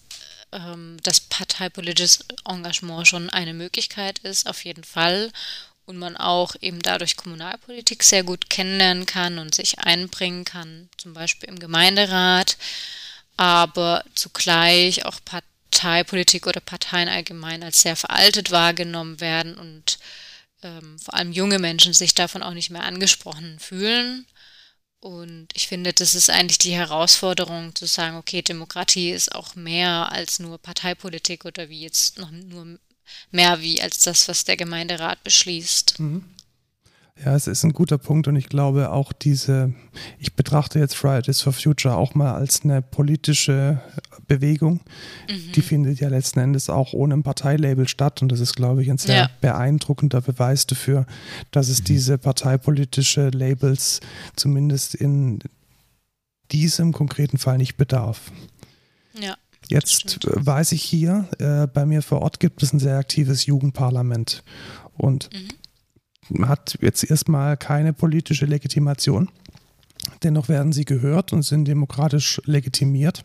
ähm, das parteipolitische Engagement schon eine Möglichkeit ist, auf jeden Fall und man auch eben dadurch Kommunalpolitik sehr gut kennenlernen kann und sich einbringen kann, zum Beispiel im Gemeinderat, aber zugleich auch Parteipolitik oder Parteien allgemein als sehr veraltet wahrgenommen werden und ähm, vor allem junge Menschen sich davon auch nicht mehr angesprochen fühlen. Und ich finde, das ist eigentlich die Herausforderung zu sagen, okay, Demokratie ist auch mehr als nur Parteipolitik oder wie jetzt noch nur mehr wie als das, was der Gemeinderat beschließt. Mhm. Ja, es ist ein guter Punkt und ich glaube auch diese, ich betrachte jetzt Fridays for Future auch mal als eine politische Bewegung. Mhm. Die findet ja letzten Endes auch ohne ein Parteilabel statt und das ist, glaube ich, ein sehr ja. beeindruckender Beweis dafür, dass es mhm. diese parteipolitische Labels zumindest in diesem konkreten Fall nicht bedarf. Ja. Jetzt weiß ich hier, äh, bei mir vor Ort gibt es ein sehr aktives Jugendparlament und mhm hat jetzt erstmal keine politische Legitimation. Dennoch werden sie gehört und sind demokratisch legitimiert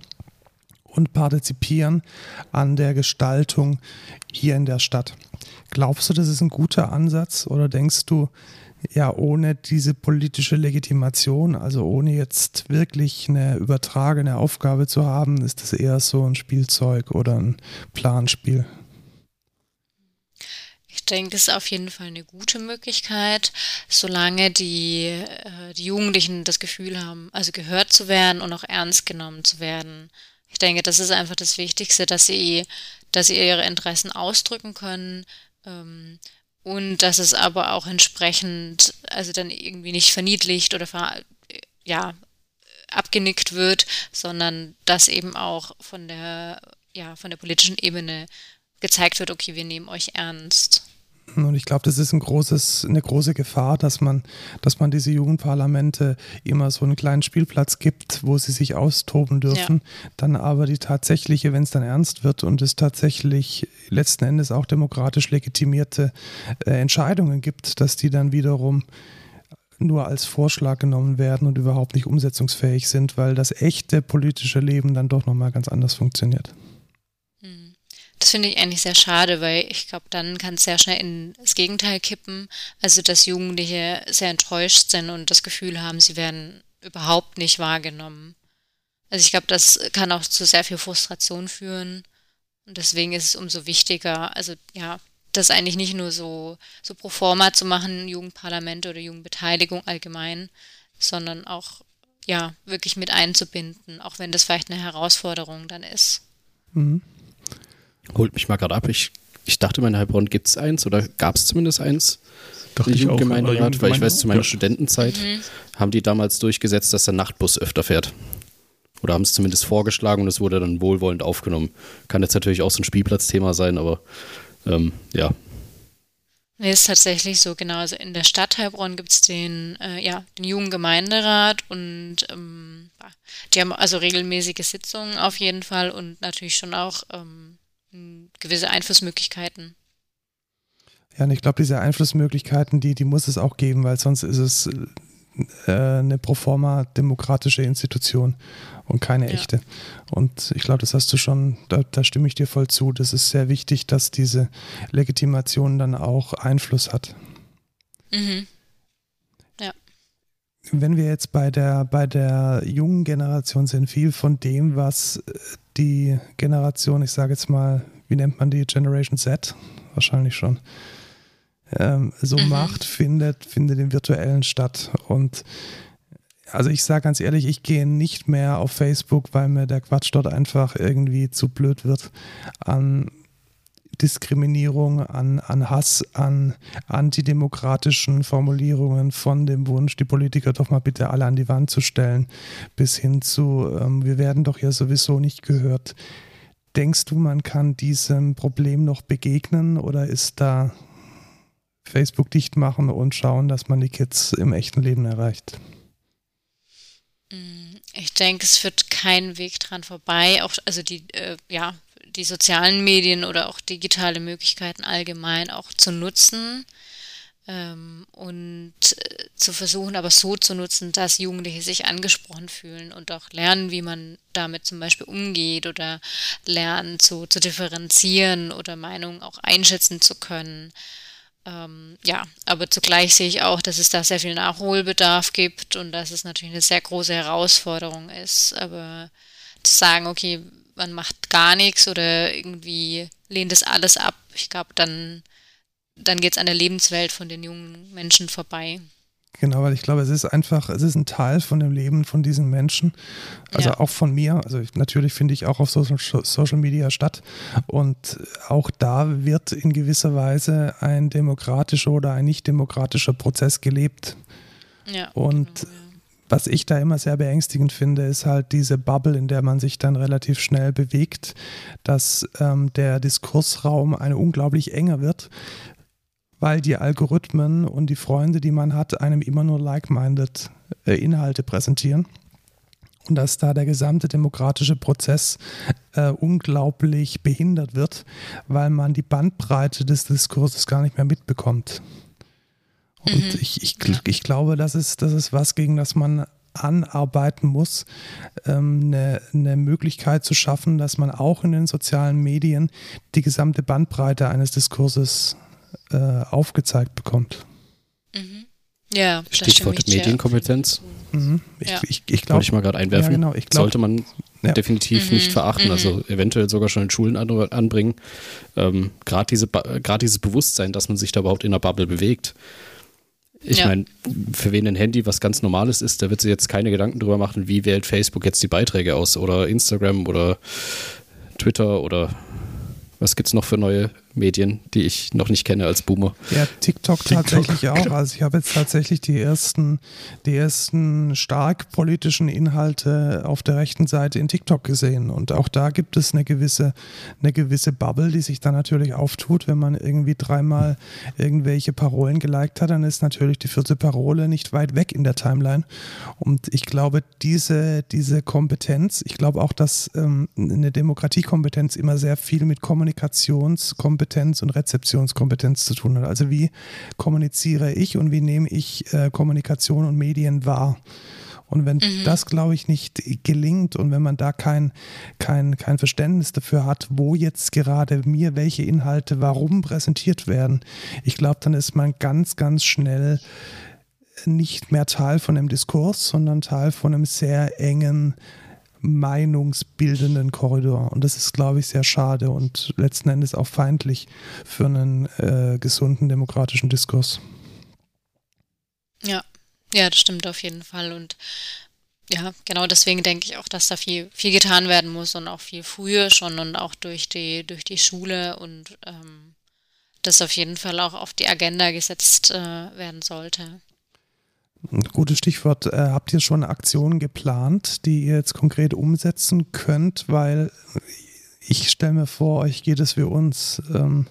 und partizipieren an der Gestaltung hier in der Stadt. Glaubst du, das ist ein guter Ansatz oder denkst du, ja, ohne diese politische Legitimation, also ohne jetzt wirklich eine übertragene Aufgabe zu haben, ist das eher so ein Spielzeug oder ein Planspiel? Ich denke, es ist auf jeden Fall eine gute Möglichkeit, solange die, äh, die Jugendlichen das Gefühl haben, also gehört zu werden und auch ernst genommen zu werden. Ich denke, das ist einfach das Wichtigste, dass sie, dass sie ihre Interessen ausdrücken können ähm, und dass es aber auch entsprechend, also dann irgendwie nicht verniedlicht oder ver, ja, abgenickt wird, sondern dass eben auch von der, ja, von der politischen Ebene gezeigt wird, okay, wir nehmen euch ernst. Und ich glaube, das ist ein großes, eine große Gefahr, dass man, dass man diese Jugendparlamente immer so einen kleinen Spielplatz gibt, wo sie sich austoben dürfen. Ja. Dann aber die tatsächliche, wenn es dann ernst wird und es tatsächlich letzten Endes auch demokratisch legitimierte äh, Entscheidungen gibt, dass die dann wiederum nur als Vorschlag genommen werden und überhaupt nicht umsetzungsfähig sind, weil das echte politische Leben dann doch nochmal ganz anders funktioniert. Das finde ich eigentlich sehr schade, weil ich glaube, dann kann es sehr schnell in das Gegenteil kippen. Also, dass Jugendliche sehr enttäuscht sind und das Gefühl haben, sie werden überhaupt nicht wahrgenommen. Also, ich glaube, das kann auch zu sehr viel Frustration führen. Und deswegen ist es umso wichtiger, also ja, das eigentlich nicht nur so, so pro forma zu machen, Jugendparlamente oder Jugendbeteiligung allgemein, sondern auch ja, wirklich mit einzubinden, auch wenn das vielleicht eine Herausforderung dann ist. Mhm. Holt mich mal gerade ab. Ich, ich dachte, in Heilbronn gibt es eins oder gab es zumindest eins. Dachte ich auch, Gemeinderat, weil ich weiß, zu meiner ja. Studentenzeit mhm. haben die damals durchgesetzt, dass der Nachtbus öfter fährt. Oder haben es zumindest vorgeschlagen und es wurde dann wohlwollend aufgenommen. Kann jetzt natürlich auch so ein Spielplatzthema sein, aber ähm, ja. Nee, ist tatsächlich so, genau. Also in der Stadt Heilbronn gibt es den, äh, ja, den Jugendgemeinderat und ähm, die haben also regelmäßige Sitzungen auf jeden Fall und natürlich schon auch ähm, gewisse Einflussmöglichkeiten. Ja, und ich glaube, diese Einflussmöglichkeiten, die, die muss es auch geben, weil sonst ist es äh, eine proforma demokratische Institution und keine echte. Ja. Und ich glaube, das hast du schon, da, da, stimme ich dir voll zu. Das ist sehr wichtig, dass diese Legitimation dann auch Einfluss hat. Mhm. Ja. Wenn wir jetzt bei der, bei der jungen Generation sind, viel von dem, was die Generation, ich sage jetzt mal, wie nennt man die Generation Z? Wahrscheinlich schon. Ähm, so mhm. macht, findet, findet im virtuellen statt. Und also ich sage ganz ehrlich, ich gehe nicht mehr auf Facebook, weil mir der Quatsch dort einfach irgendwie zu blöd wird an Diskriminierung, an, an Hass, an antidemokratischen Formulierungen von dem Wunsch, die Politiker doch mal bitte alle an die Wand zu stellen, bis hin zu, ähm, wir werden doch ja sowieso nicht gehört. Denkst du, man kann diesem Problem noch begegnen oder ist da Facebook dicht machen und schauen, dass man die Kids im echten Leben erreicht? Mm, ich denke, es führt kein Weg dran vorbei. Auch, also die, äh, ja, die sozialen Medien oder auch digitale Möglichkeiten allgemein auch zu nutzen ähm, und äh, zu versuchen, aber so zu nutzen, dass Jugendliche sich angesprochen fühlen und auch lernen, wie man damit zum Beispiel umgeht oder lernen zu, zu differenzieren oder Meinungen auch einschätzen zu können. Ähm, ja, aber zugleich sehe ich auch, dass es da sehr viel Nachholbedarf gibt und dass es natürlich eine sehr große Herausforderung ist. Aber zu sagen, okay, man macht gar nichts oder irgendwie lehnt es alles ab, ich glaube, dann, dann geht es an der Lebenswelt von den jungen Menschen vorbei. Genau, weil ich glaube, es ist einfach, es ist ein Teil von dem Leben von diesen Menschen, also ja. auch von mir. Also ich, natürlich finde ich auch auf Social, Social Media statt. Und auch da wird in gewisser Weise ein demokratischer oder ein nicht demokratischer Prozess gelebt. Ja, und genau, ja. Was ich da immer sehr beängstigend finde, ist halt diese Bubble, in der man sich dann relativ schnell bewegt, dass ähm, der Diskursraum eine unglaublich enger wird weil die Algorithmen und die Freunde, die man hat, einem immer nur like-minded äh, Inhalte präsentieren. Und dass da der gesamte demokratische Prozess äh, unglaublich behindert wird, weil man die Bandbreite des Diskurses gar nicht mehr mitbekommt. Und mhm. ich, ich, ich glaube, das ist, das ist was, gegen das man anarbeiten muss, ähm, eine, eine Möglichkeit zu schaffen, dass man auch in den sozialen Medien die gesamte Bandbreite eines Diskurses äh, aufgezeigt bekommt. Mhm. Ja, Stichwort Medienkompetenz. Mhm. Ich, ja. ich, ich glaube, Wollte ich mal gerade einwerfen. Ja, genau. glaub, Sollte man ja. definitiv mhm. nicht verachten, also mhm. eventuell sogar schon in Schulen an, anbringen. Ähm, Gerade diese, dieses Bewusstsein, dass man sich da überhaupt in einer Bubble bewegt. Ich ja. meine, für wen ein Handy was ganz Normales ist, der wird sich jetzt keine Gedanken drüber machen, wie wählt Facebook jetzt die Beiträge aus oder Instagram oder Twitter oder was gibt es noch für neue Medien, die ich noch nicht kenne als Boomer. Ja, TikTok, TikTok. tatsächlich auch. Also ich habe jetzt tatsächlich die ersten, die ersten stark politischen Inhalte auf der rechten Seite in TikTok gesehen. Und auch da gibt es eine gewisse, eine gewisse Bubble, die sich dann natürlich auftut, wenn man irgendwie dreimal irgendwelche Parolen geliked hat, dann ist natürlich die vierte Parole nicht weit weg in der Timeline. Und ich glaube, diese, diese Kompetenz, ich glaube auch, dass ähm, eine Demokratiekompetenz immer sehr viel mit Kommunikationskompetenz Kompetenz und Rezeptionskompetenz zu tun hat. Also wie kommuniziere ich und wie nehme ich äh, Kommunikation und Medien wahr? Und wenn mhm. das, glaube ich, nicht gelingt und wenn man da kein, kein, kein Verständnis dafür hat, wo jetzt gerade mir welche Inhalte warum präsentiert werden, ich glaube, dann ist man ganz, ganz schnell nicht mehr Teil von einem Diskurs, sondern Teil von einem sehr engen meinungsbildenden Korridor. Und das ist, glaube ich, sehr schade und letzten Endes auch feindlich für einen äh, gesunden demokratischen Diskurs. Ja, ja, das stimmt auf jeden Fall. Und ja, genau deswegen denke ich auch, dass da viel, viel getan werden muss und auch viel früher schon und auch durch die, durch die Schule und ähm, das auf jeden Fall auch auf die Agenda gesetzt äh, werden sollte. Gutes Stichwort. Äh, habt ihr schon Aktionen geplant, die ihr jetzt konkret umsetzen könnt? Weil ich stelle mir vor, euch geht es wie uns. Ähm,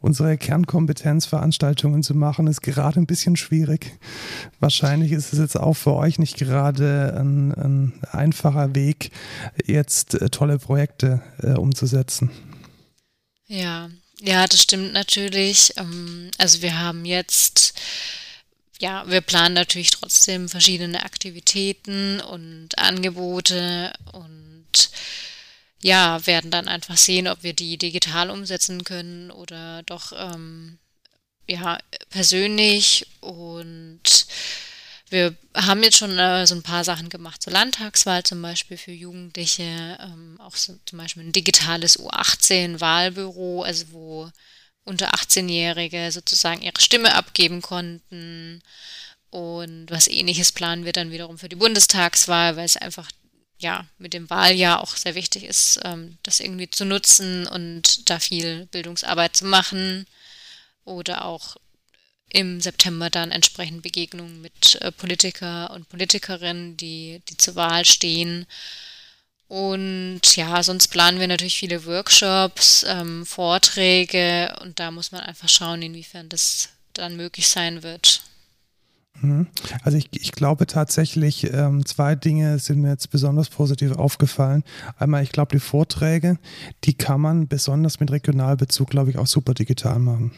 unsere Kernkompetenz, Veranstaltungen zu machen, ist gerade ein bisschen schwierig. Wahrscheinlich ist es jetzt auch für euch nicht gerade ein, ein einfacher Weg, jetzt äh, tolle Projekte äh, umzusetzen. Ja, ja, das stimmt natürlich. Ähm, also wir haben jetzt ja, wir planen natürlich trotzdem verschiedene Aktivitäten und Angebote und ja, werden dann einfach sehen, ob wir die digital umsetzen können oder doch ähm, ja persönlich. Und wir haben jetzt schon äh, so ein paar Sachen gemacht. Zur Landtagswahl zum Beispiel für Jugendliche, ähm, auch so, zum Beispiel ein digitales U18-Wahlbüro, also wo unter 18-Jährige sozusagen ihre Stimme abgeben konnten. Und was ähnliches planen wir dann wiederum für die Bundestagswahl, weil es einfach ja mit dem Wahljahr auch sehr wichtig ist, ähm, das irgendwie zu nutzen und da viel Bildungsarbeit zu machen. Oder auch im September dann entsprechend Begegnungen mit äh, Politiker und Politikerinnen, die, die zur Wahl stehen und ja, sonst planen wir natürlich viele Workshops, ähm, Vorträge und da muss man einfach schauen, inwiefern das dann möglich sein wird. Mhm. Also ich, ich glaube tatsächlich, ähm, zwei Dinge sind mir jetzt besonders positiv aufgefallen. Einmal, ich glaube, die Vorträge, die kann man besonders mit Regionalbezug, glaube ich, auch super digital machen.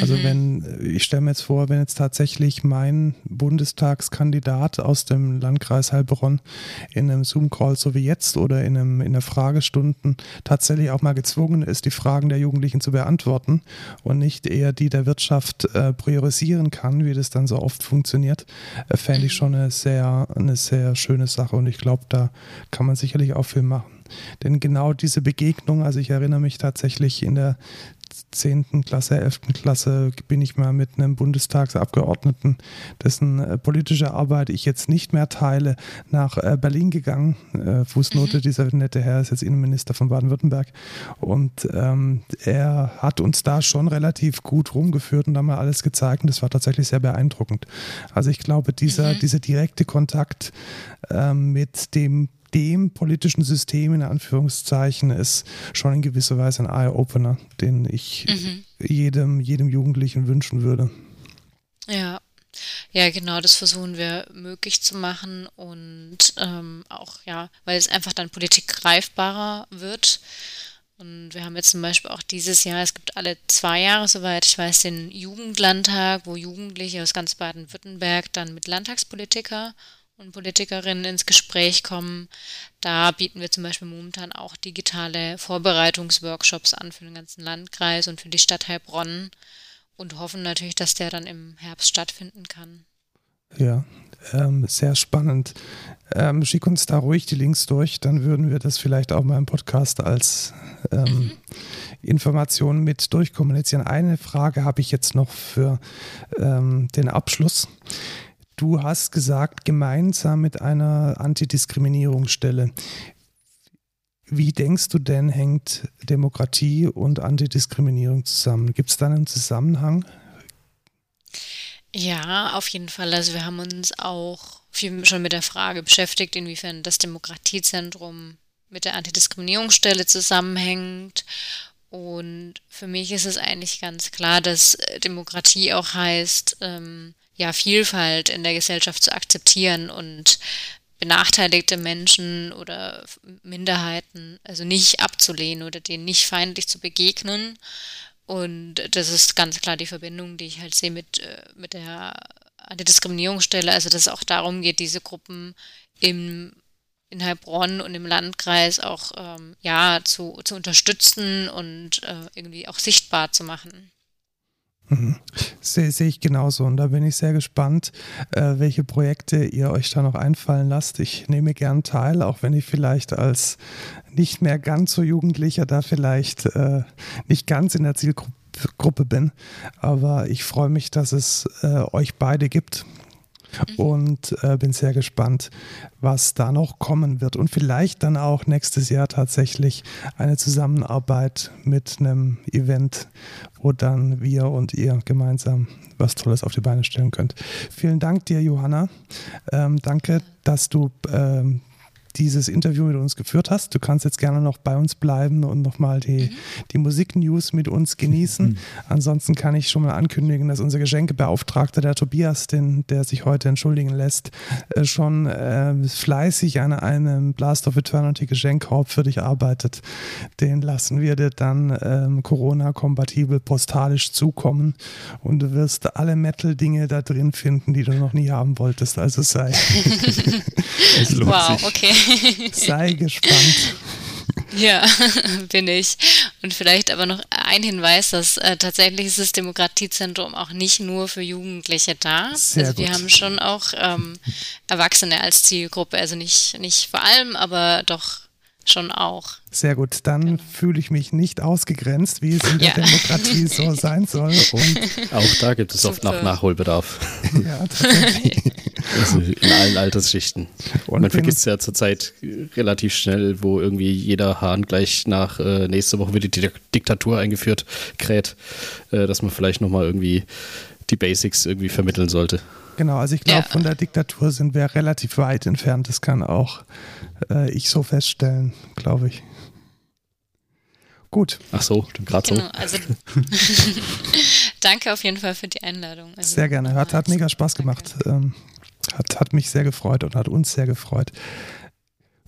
Also mhm. wenn, ich stelle mir jetzt vor, wenn jetzt tatsächlich mein Bundestagskandidat aus dem Landkreis Heilbronn in einem Zoom-Call so wie jetzt oder in, einem, in einer Fragestunden tatsächlich auch mal gezwungen ist, die Fragen der Jugendlichen zu beantworten und nicht eher die der Wirtschaft äh, priorisieren kann, wie das dann so oft funktioniert, äh, fände ich mhm. schon eine sehr, eine sehr schöne Sache und ich glaube, da kann man sicherlich auch viel machen. Denn genau diese Begegnung, also ich erinnere mich tatsächlich in der 10. Klasse, 11. Klasse bin ich mal mit einem Bundestagsabgeordneten, dessen äh, politische Arbeit ich jetzt nicht mehr teile, nach äh, Berlin gegangen. Äh, Fußnote, mhm. dieser nette Herr ist jetzt Innenminister von Baden-Württemberg. Und ähm, er hat uns da schon relativ gut rumgeführt und da mal alles gezeigt. Und das war tatsächlich sehr beeindruckend. Also ich glaube, dieser, mhm. dieser direkte Kontakt äh, mit dem dem politischen System in Anführungszeichen ist schon in gewisser Weise ein Eye-Opener, den ich mhm. jedem, jedem Jugendlichen wünschen würde. Ja. Ja, genau, das versuchen wir möglich zu machen und ähm, auch, ja, weil es einfach dann Politik greifbarer wird. Und wir haben jetzt zum Beispiel auch dieses Jahr, es gibt alle zwei Jahre, soweit ich weiß, den Jugendlandtag, wo Jugendliche aus ganz Baden-Württemberg dann mit Landtagspolitiker und Politikerinnen ins Gespräch kommen. Da bieten wir zum Beispiel momentan auch digitale Vorbereitungsworkshops an für den ganzen Landkreis und für die Stadt Heilbronn und hoffen natürlich, dass der dann im Herbst stattfinden kann. Ja, ähm, sehr spannend. Ähm, schick uns da ruhig die Links durch, dann würden wir das vielleicht auch mal im Podcast als ähm, mhm. Information mit durchkommunizieren. Eine Frage habe ich jetzt noch für ähm, den Abschluss. Du hast gesagt, gemeinsam mit einer Antidiskriminierungsstelle. Wie denkst du denn, hängt Demokratie und Antidiskriminierung zusammen? Gibt es da einen Zusammenhang? Ja, auf jeden Fall. Also wir haben uns auch viel schon mit der Frage beschäftigt, inwiefern das Demokratiezentrum mit der Antidiskriminierungsstelle zusammenhängt. Und für mich ist es eigentlich ganz klar, dass Demokratie auch heißt, ähm, ja, Vielfalt in der Gesellschaft zu akzeptieren und benachteiligte Menschen oder Minderheiten also nicht abzulehnen oder denen nicht feindlich zu begegnen. Und das ist ganz klar die Verbindung, die ich halt sehe mit, äh, mit der Antidiskriminierungsstelle. Also, dass es auch darum geht, diese Gruppen im, in Heilbronn und im Landkreis auch ähm, ja, zu, zu unterstützen und äh, irgendwie auch sichtbar zu machen. Mhm. Sehe seh ich genauso und da bin ich sehr gespannt, äh, welche Projekte ihr euch da noch einfallen lasst. Ich nehme gern teil, auch wenn ich vielleicht als nicht mehr ganz so Jugendlicher da vielleicht äh, nicht ganz in der Zielgruppe bin. Aber ich freue mich, dass es äh, euch beide gibt. Und äh, bin sehr gespannt, was da noch kommen wird. Und vielleicht dann auch nächstes Jahr tatsächlich eine Zusammenarbeit mit einem Event, wo dann wir und ihr gemeinsam was Tolles auf die Beine stellen könnt. Vielen Dank dir, Johanna. Ähm, danke, dass du ähm, dieses Interview mit uns geführt hast. Du kannst jetzt gerne noch bei uns bleiben und nochmal die, mhm. die Musik-News mit uns genießen. Mhm. Ansonsten kann ich schon mal ankündigen, dass unser Geschenkebeauftragter, der Tobias, den, der sich heute entschuldigen lässt, äh, schon äh, fleißig an einem Blast of Eternity Geschenkkorb für dich arbeitet. Den lassen wir dir dann ähm, Corona-kompatibel postalisch zukommen und du wirst alle Metal-Dinge da drin finden, die du noch nie haben wolltest. Also sei. wow, okay. Sei gespannt. Ja, bin ich. Und vielleicht aber noch ein Hinweis, dass äh, tatsächlich ist das Demokratiezentrum auch nicht nur für Jugendliche da. Sehr also wir gut. haben schon auch ähm, Erwachsene als Zielgruppe, also nicht, nicht vor allem, aber doch schon auch. Sehr gut, dann genau. fühle ich mich nicht ausgegrenzt, wie es in der ja. Demokratie so sein soll. Und auch da gibt es Super. oft noch Nachholbedarf. ja, tatsächlich. Also in allen Altersschichten. Und Man vergisst ja zurzeit relativ schnell, wo irgendwie jeder Hahn gleich nach äh, nächste Woche wird die Diktatur eingeführt, kräht, äh, dass man vielleicht nochmal irgendwie die Basics irgendwie vermitteln sollte. Genau, also ich glaube, ja. von der Diktatur sind wir relativ weit entfernt. Das kann auch äh, ich so feststellen, glaube ich. Gut. Ach so, gerade genau, so. Also danke auf jeden Fall für die Einladung. Also, sehr gerne. Hat, hat mega Spaß gemacht. Ähm, hat, hat mich sehr gefreut und hat uns sehr gefreut.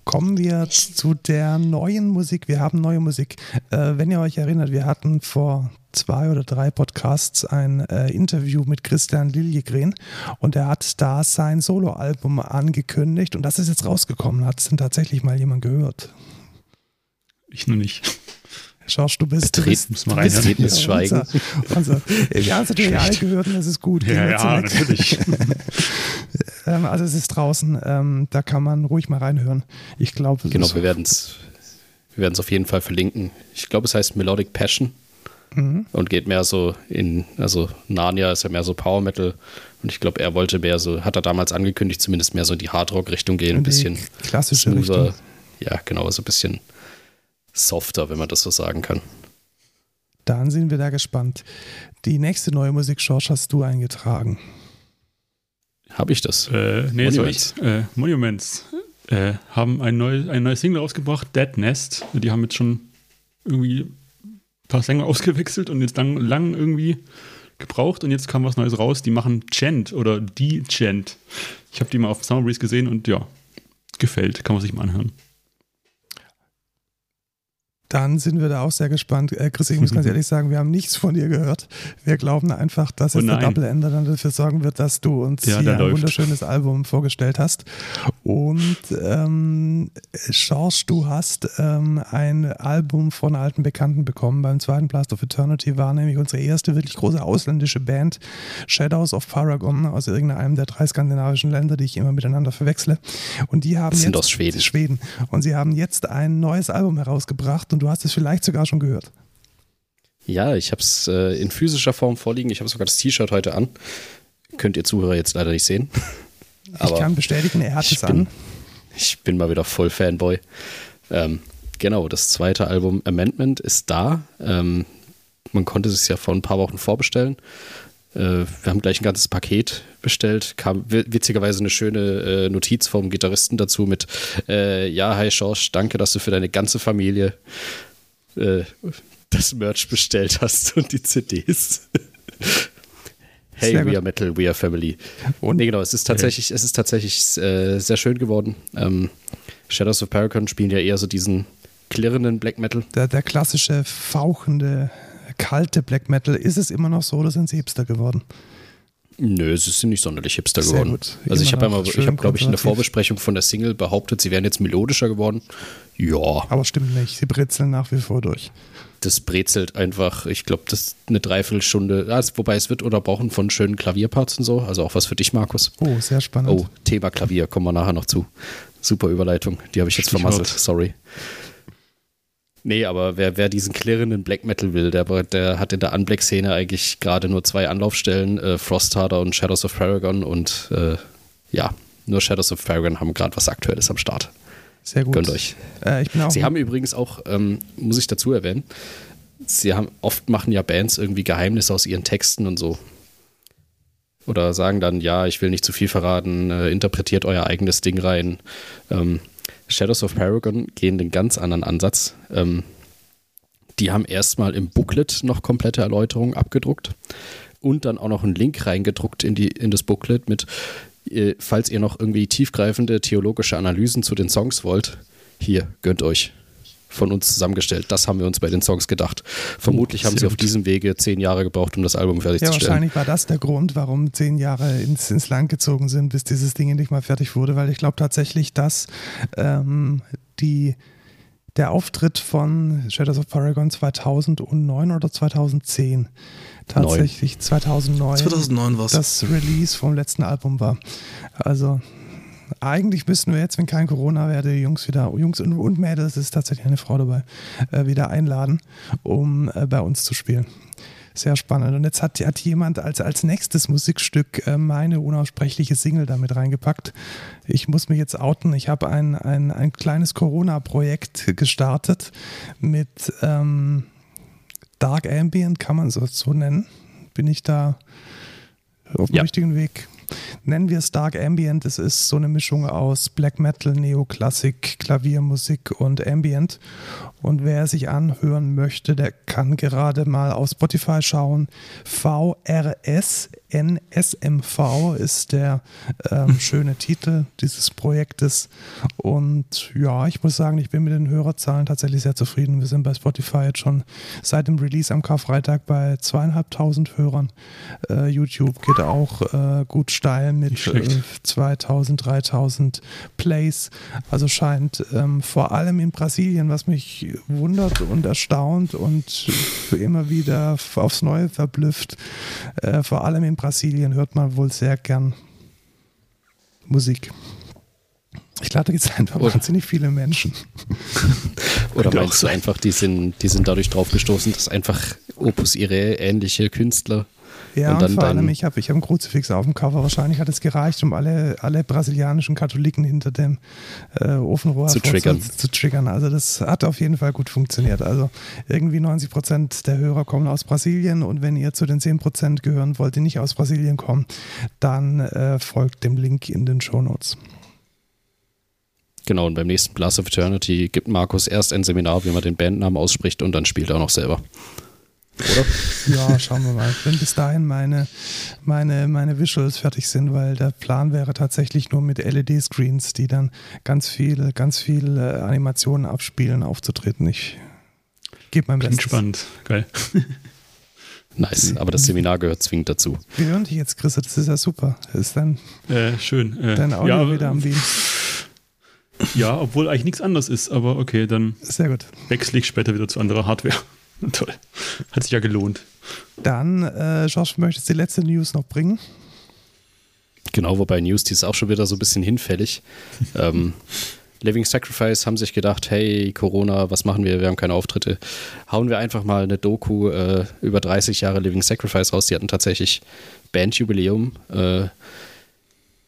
Kommen wir zu der neuen Musik. Wir haben neue Musik. Äh, wenn ihr euch erinnert, wir hatten vor zwei oder drei Podcasts ein äh, Interview mit Christian Liljegren und er hat da sein Soloalbum angekündigt und das ist jetzt rausgekommen. Hat es denn tatsächlich mal jemand gehört? Ich noch nicht. Schorsch, du bist, du bist, du bist, du bist. Unser, unser, haben es natürlich alle gehört und das ist gut. Ja, ja natürlich. ähm, also es ist draußen, ähm, da kann man ruhig mal reinhören. Ich glaube, Genau, wir werden es wir auf jeden Fall verlinken. Ich glaube, es heißt Melodic Passion. Mhm. Und geht mehr so in, also Narnia ist ja mehr so Power Metal. Und ich glaube, er wollte mehr so, hat er damals angekündigt, zumindest mehr so in die Hardrock-Richtung gehen, ein bisschen klassische smoother. Richtung. Ja, genau, so ein bisschen softer, wenn man das so sagen kann. Dann sind wir da gespannt. Die nächste neue Musik, George, hast du eingetragen. Habe ich das? Äh, nee, Monuments. Äh, Monuments äh, haben ein, neu, ein neues Single rausgebracht, Dead Nest. Die haben jetzt schon irgendwie ein paar Sänger ausgewechselt und jetzt lang, lang irgendwie gebraucht und jetzt kam was Neues raus. Die machen Chant oder die Chant. Ich habe die mal auf Summer Breeze gesehen und ja, gefällt. Kann man sich mal anhören. Dann sind wir da auch sehr gespannt. Äh, Chris, ich muss ganz ehrlich sagen, wir haben nichts von dir gehört. Wir glauben einfach, dass oh jetzt der Double Ender dann dafür sorgen wird, dass du uns ja, hier ein läuft. wunderschönes Album vorgestellt hast. Und ähm, George, du hast ähm, ein Album von alten Bekannten bekommen. Beim zweiten Blast of Eternity war nämlich unsere erste wirklich große ausländische Band, Shadows of Paragon, aus irgendeinem der drei skandinavischen Länder, die ich immer miteinander verwechsle. Und die haben das sind jetzt, aus Schweden. Schweden. Und sie haben jetzt ein neues Album herausgebracht und du hast es vielleicht sogar schon gehört. Ja, ich habe es äh, in physischer Form vorliegen. Ich habe sogar das T-Shirt heute an. Könnt ihr Zuhörer jetzt leider nicht sehen. Aber ich kann bestätigen, er hat es an. Ich bin mal wieder voll Fanboy. Ähm, genau, das zweite Album Amendment ist da. Ähm, man konnte es ja vor ein paar Wochen vorbestellen. Äh, wir haben gleich ein ganzes Paket bestellt. Kam witzigerweise eine schöne äh, Notiz vom Gitarristen dazu mit: äh, Ja, hi Schorsch, danke, dass du für deine ganze Familie äh, das Merch bestellt hast und die CDs. hey, we are Metal, we are Family. Und nee, genau, es ist tatsächlich, es ist tatsächlich äh, sehr schön geworden. Ähm, Shadows of Paragon spielen ja eher so diesen klirrenden Black Metal. Der, der klassische, fauchende kalte Black Metal, ist es immer noch so oder sind sie Hipster geworden? Nö, es ist nicht sonderlich hipster Sehr geworden. Gut. Also ich habe einmal, ich habe glaube ich in der Vorbesprechung von der Single behauptet, sie wären jetzt melodischer geworden. Ja. Aber stimmt nicht, sie brezeln nach wie vor durch. Das brezelt einfach, ich glaube, das ist eine Dreiviertelstunde, also, wobei es wird unterbrochen von schönen Klavierparts und so, also auch was für dich, Markus. Oh, sehr spannend. Oh, Thema Klavier, kommen wir nachher noch zu. Super Überleitung, die habe ich jetzt vermasselt, sorry. Nee, aber wer, wer diesen klirrenden Black Metal will, der, der hat in der Unblack-Szene eigentlich gerade nur zwei Anlaufstellen, äh, Frostharder und Shadows of Paragon und äh, ja, nur Shadows of Paragon haben gerade was Aktuelles am Start. Sehr gut. Gönnt euch. Äh, sie haben übrigens auch, ähm, muss ich dazu erwähnen, sie haben oft machen ja Bands irgendwie Geheimnisse aus ihren Texten und so. Oder sagen dann, ja, ich will nicht zu viel verraten, äh, interpretiert euer eigenes Ding rein. Ähm, Shadows of Paragon gehen den ganz anderen Ansatz. Ähm, die haben erstmal im Booklet noch komplette Erläuterungen abgedruckt und dann auch noch einen Link reingedruckt in, die, in das Booklet mit, äh, falls ihr noch irgendwie tiefgreifende theologische Analysen zu den Songs wollt, hier, gönnt euch von uns zusammengestellt. Das haben wir uns bei den Songs gedacht. Vermutlich oh, haben sie auf diesem Wege zehn Jahre gebraucht, um das Album fertigzustellen. Ja, wahrscheinlich war das der Grund, warum zehn Jahre ins, ins Land gezogen sind, bis dieses Ding endlich mal fertig wurde, weil ich glaube tatsächlich, dass ähm, die der Auftritt von Shadows of Paragon 2009 oder 2010 tatsächlich 9. 2009 2009 war's. das Release vom letzten Album war. Also eigentlich müssten wir jetzt, wenn kein Corona wäre, die Jungs wieder, Jungs und, und Mädels, ist tatsächlich eine Frau dabei, äh, wieder einladen, um äh, bei uns zu spielen. Sehr spannend. Und jetzt hat, hat jemand als, als nächstes Musikstück äh, meine unaussprechliche Single damit reingepackt. Ich muss mich jetzt outen. Ich habe ein, ein, ein kleines Corona-Projekt gestartet mit ähm, Dark Ambient, kann man so, so nennen. Bin ich da auf dem ja. richtigen Weg? Nennen wir es Dark Ambient. Es ist so eine Mischung aus Black Metal, Neoklassik, Klaviermusik und Ambient. Und wer sich anhören möchte, der kann gerade mal auf Spotify schauen. VRS NSMV ist der ähm, schöne Titel dieses Projektes. Und ja, ich muss sagen, ich bin mit den Hörerzahlen tatsächlich sehr zufrieden. Wir sind bei Spotify jetzt schon seit dem Release am Karfreitag bei zweieinhalbtausend Hörern. Äh, YouTube geht auch äh, gut steil mit äh, 2000, 3000 Plays. Also scheint ähm, vor allem in Brasilien, was mich wundert und erstaunt und immer wieder aufs Neue verblüfft, äh, vor allem in Brasilien hört man wohl sehr gern Musik. Ich glaube, da gibt es einfach Oder wahnsinnig viele Menschen. Oder meinst du einfach, die sind, die sind dadurch drauf gestoßen, dass einfach Opus Irae ähnliche Künstler. Ja, und dann vor allem, ich habe ich hab einen Kruzifix auf dem Cover. Wahrscheinlich hat es gereicht, um alle, alle brasilianischen Katholiken hinter dem äh, Ofenrohr Zu triggern. Zu, zu triggern. Also das hat auf jeden Fall gut funktioniert. Also irgendwie 90 Prozent der Hörer kommen aus Brasilien und wenn ihr zu den 10 Prozent gehören wollt, die nicht aus Brasilien kommen, dann äh, folgt dem Link in den Show Notes. Genau, und beim nächsten Blast of Eternity gibt Markus erst ein Seminar, wie man den Bandnamen ausspricht und dann spielt er auch noch selber. Oder? Ja, schauen wir mal. Wenn bis dahin meine, meine, meine Visuals fertig sind, weil der Plan wäre tatsächlich nur mit LED-Screens, die dann ganz viel, ganz viel äh, Animationen abspielen, aufzutreten. Ich gebe mein Klingt Bestes. spannend. Geil. Nice, aber das Seminar gehört zwingend dazu. Wir hören dich jetzt, Chris, das ist ja super. Das ist dann Äh, schön. Äh, dein Audio ja, wieder am Beam. ja, obwohl eigentlich nichts anderes ist, aber okay, dann Sehr gut. wechsle ich später wieder zu anderer Hardware. Toll. Hat sich ja gelohnt. Dann, äh, Josh, möchtest du die letzte News noch bringen? Genau, wobei News, die ist auch schon wieder so ein bisschen hinfällig. ähm, Living Sacrifice haben sich gedacht, hey, Corona, was machen wir? Wir haben keine Auftritte. Hauen wir einfach mal eine Doku äh, über 30 Jahre Living Sacrifice raus. Die hatten tatsächlich Bandjubiläum. Äh,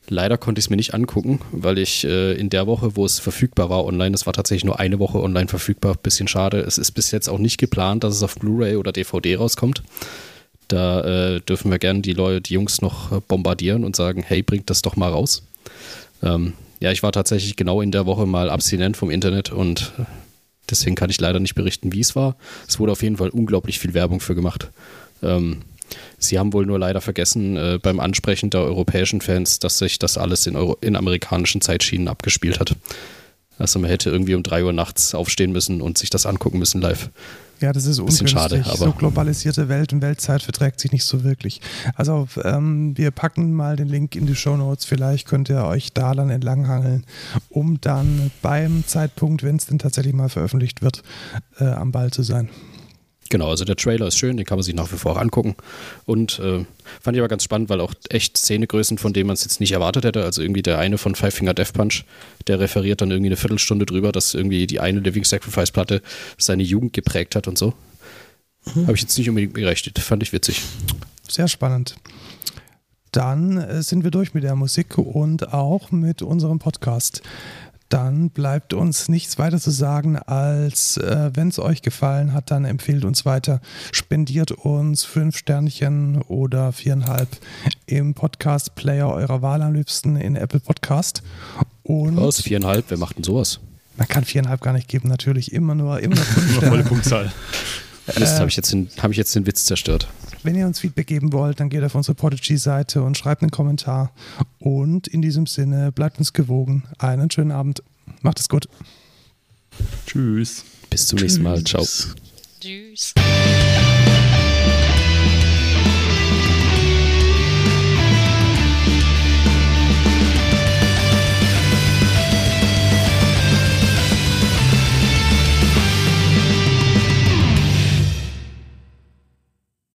leider konnte ich es mir nicht angucken, weil ich äh, in der Woche, wo es verfügbar war online, es war tatsächlich nur eine Woche online verfügbar, bisschen schade. Es ist bis jetzt auch nicht geplant, dass es auf Blu-ray oder DVD rauskommt. Da äh, dürfen wir gerne die Leute, die Jungs noch äh, bombardieren und sagen, hey, bringt das doch mal raus. Ähm, ja, ich war tatsächlich genau in der Woche mal abstinent vom Internet und deswegen kann ich leider nicht berichten, wie es war. Es wurde auf jeden Fall unglaublich viel Werbung für gemacht. Ähm, sie haben wohl nur leider vergessen äh, beim Ansprechen der europäischen Fans, dass sich das alles in, Euro in amerikanischen Zeitschienen abgespielt hat. Also man hätte irgendwie um 3 Uhr nachts aufstehen müssen und sich das angucken müssen live. Ja, das ist ungünstig. schade, aber- so globalisierte Welt und Weltzeit verträgt sich nicht so wirklich. Also ähm, wir packen mal den Link in die Show Notes. Vielleicht könnt ihr euch da dann entlanghangeln, um dann beim Zeitpunkt, wenn es denn tatsächlich mal veröffentlicht wird, äh, am Ball zu sein. Genau, also der Trailer ist schön, den kann man sich nach wie vor auch angucken. Und äh, fand ich aber ganz spannend, weil auch echt Szenegrößen, von denen man es jetzt nicht erwartet hätte. Also irgendwie der eine von Five Finger Death Punch, der referiert dann irgendwie eine Viertelstunde drüber, dass irgendwie die eine Living Sacrifice Platte seine Jugend geprägt hat und so. Habe ich jetzt nicht unbedingt gerechnet. Fand ich witzig. Sehr spannend. Dann äh, sind wir durch mit der Musik und auch mit unserem Podcast. Dann bleibt uns nichts weiter zu sagen, als äh, wenn es euch gefallen hat, dann empfehlt uns weiter. Spendiert uns fünf Sternchen oder viereinhalb im Podcast-Player eurer Wahl am liebsten in Apple Podcast. Und Was? Viereinhalb? Wer macht denn sowas? man kann viereinhalb gar nicht geben, natürlich immer nur, immer nur fünf Immer volle Sterne. Punktzahl. Mist, habe ich, jetzt den- hab ich jetzt den Witz zerstört. Wenn ihr uns Feedback geben wollt, dann geht auf unsere Podigy-Seite und schreibt einen Kommentar. Und in diesem Sinne, bleibt uns gewogen. Einen schönen Abend. Macht es gut. Tschüss. Bis zum nächsten Mal. Ciao. Tschüss.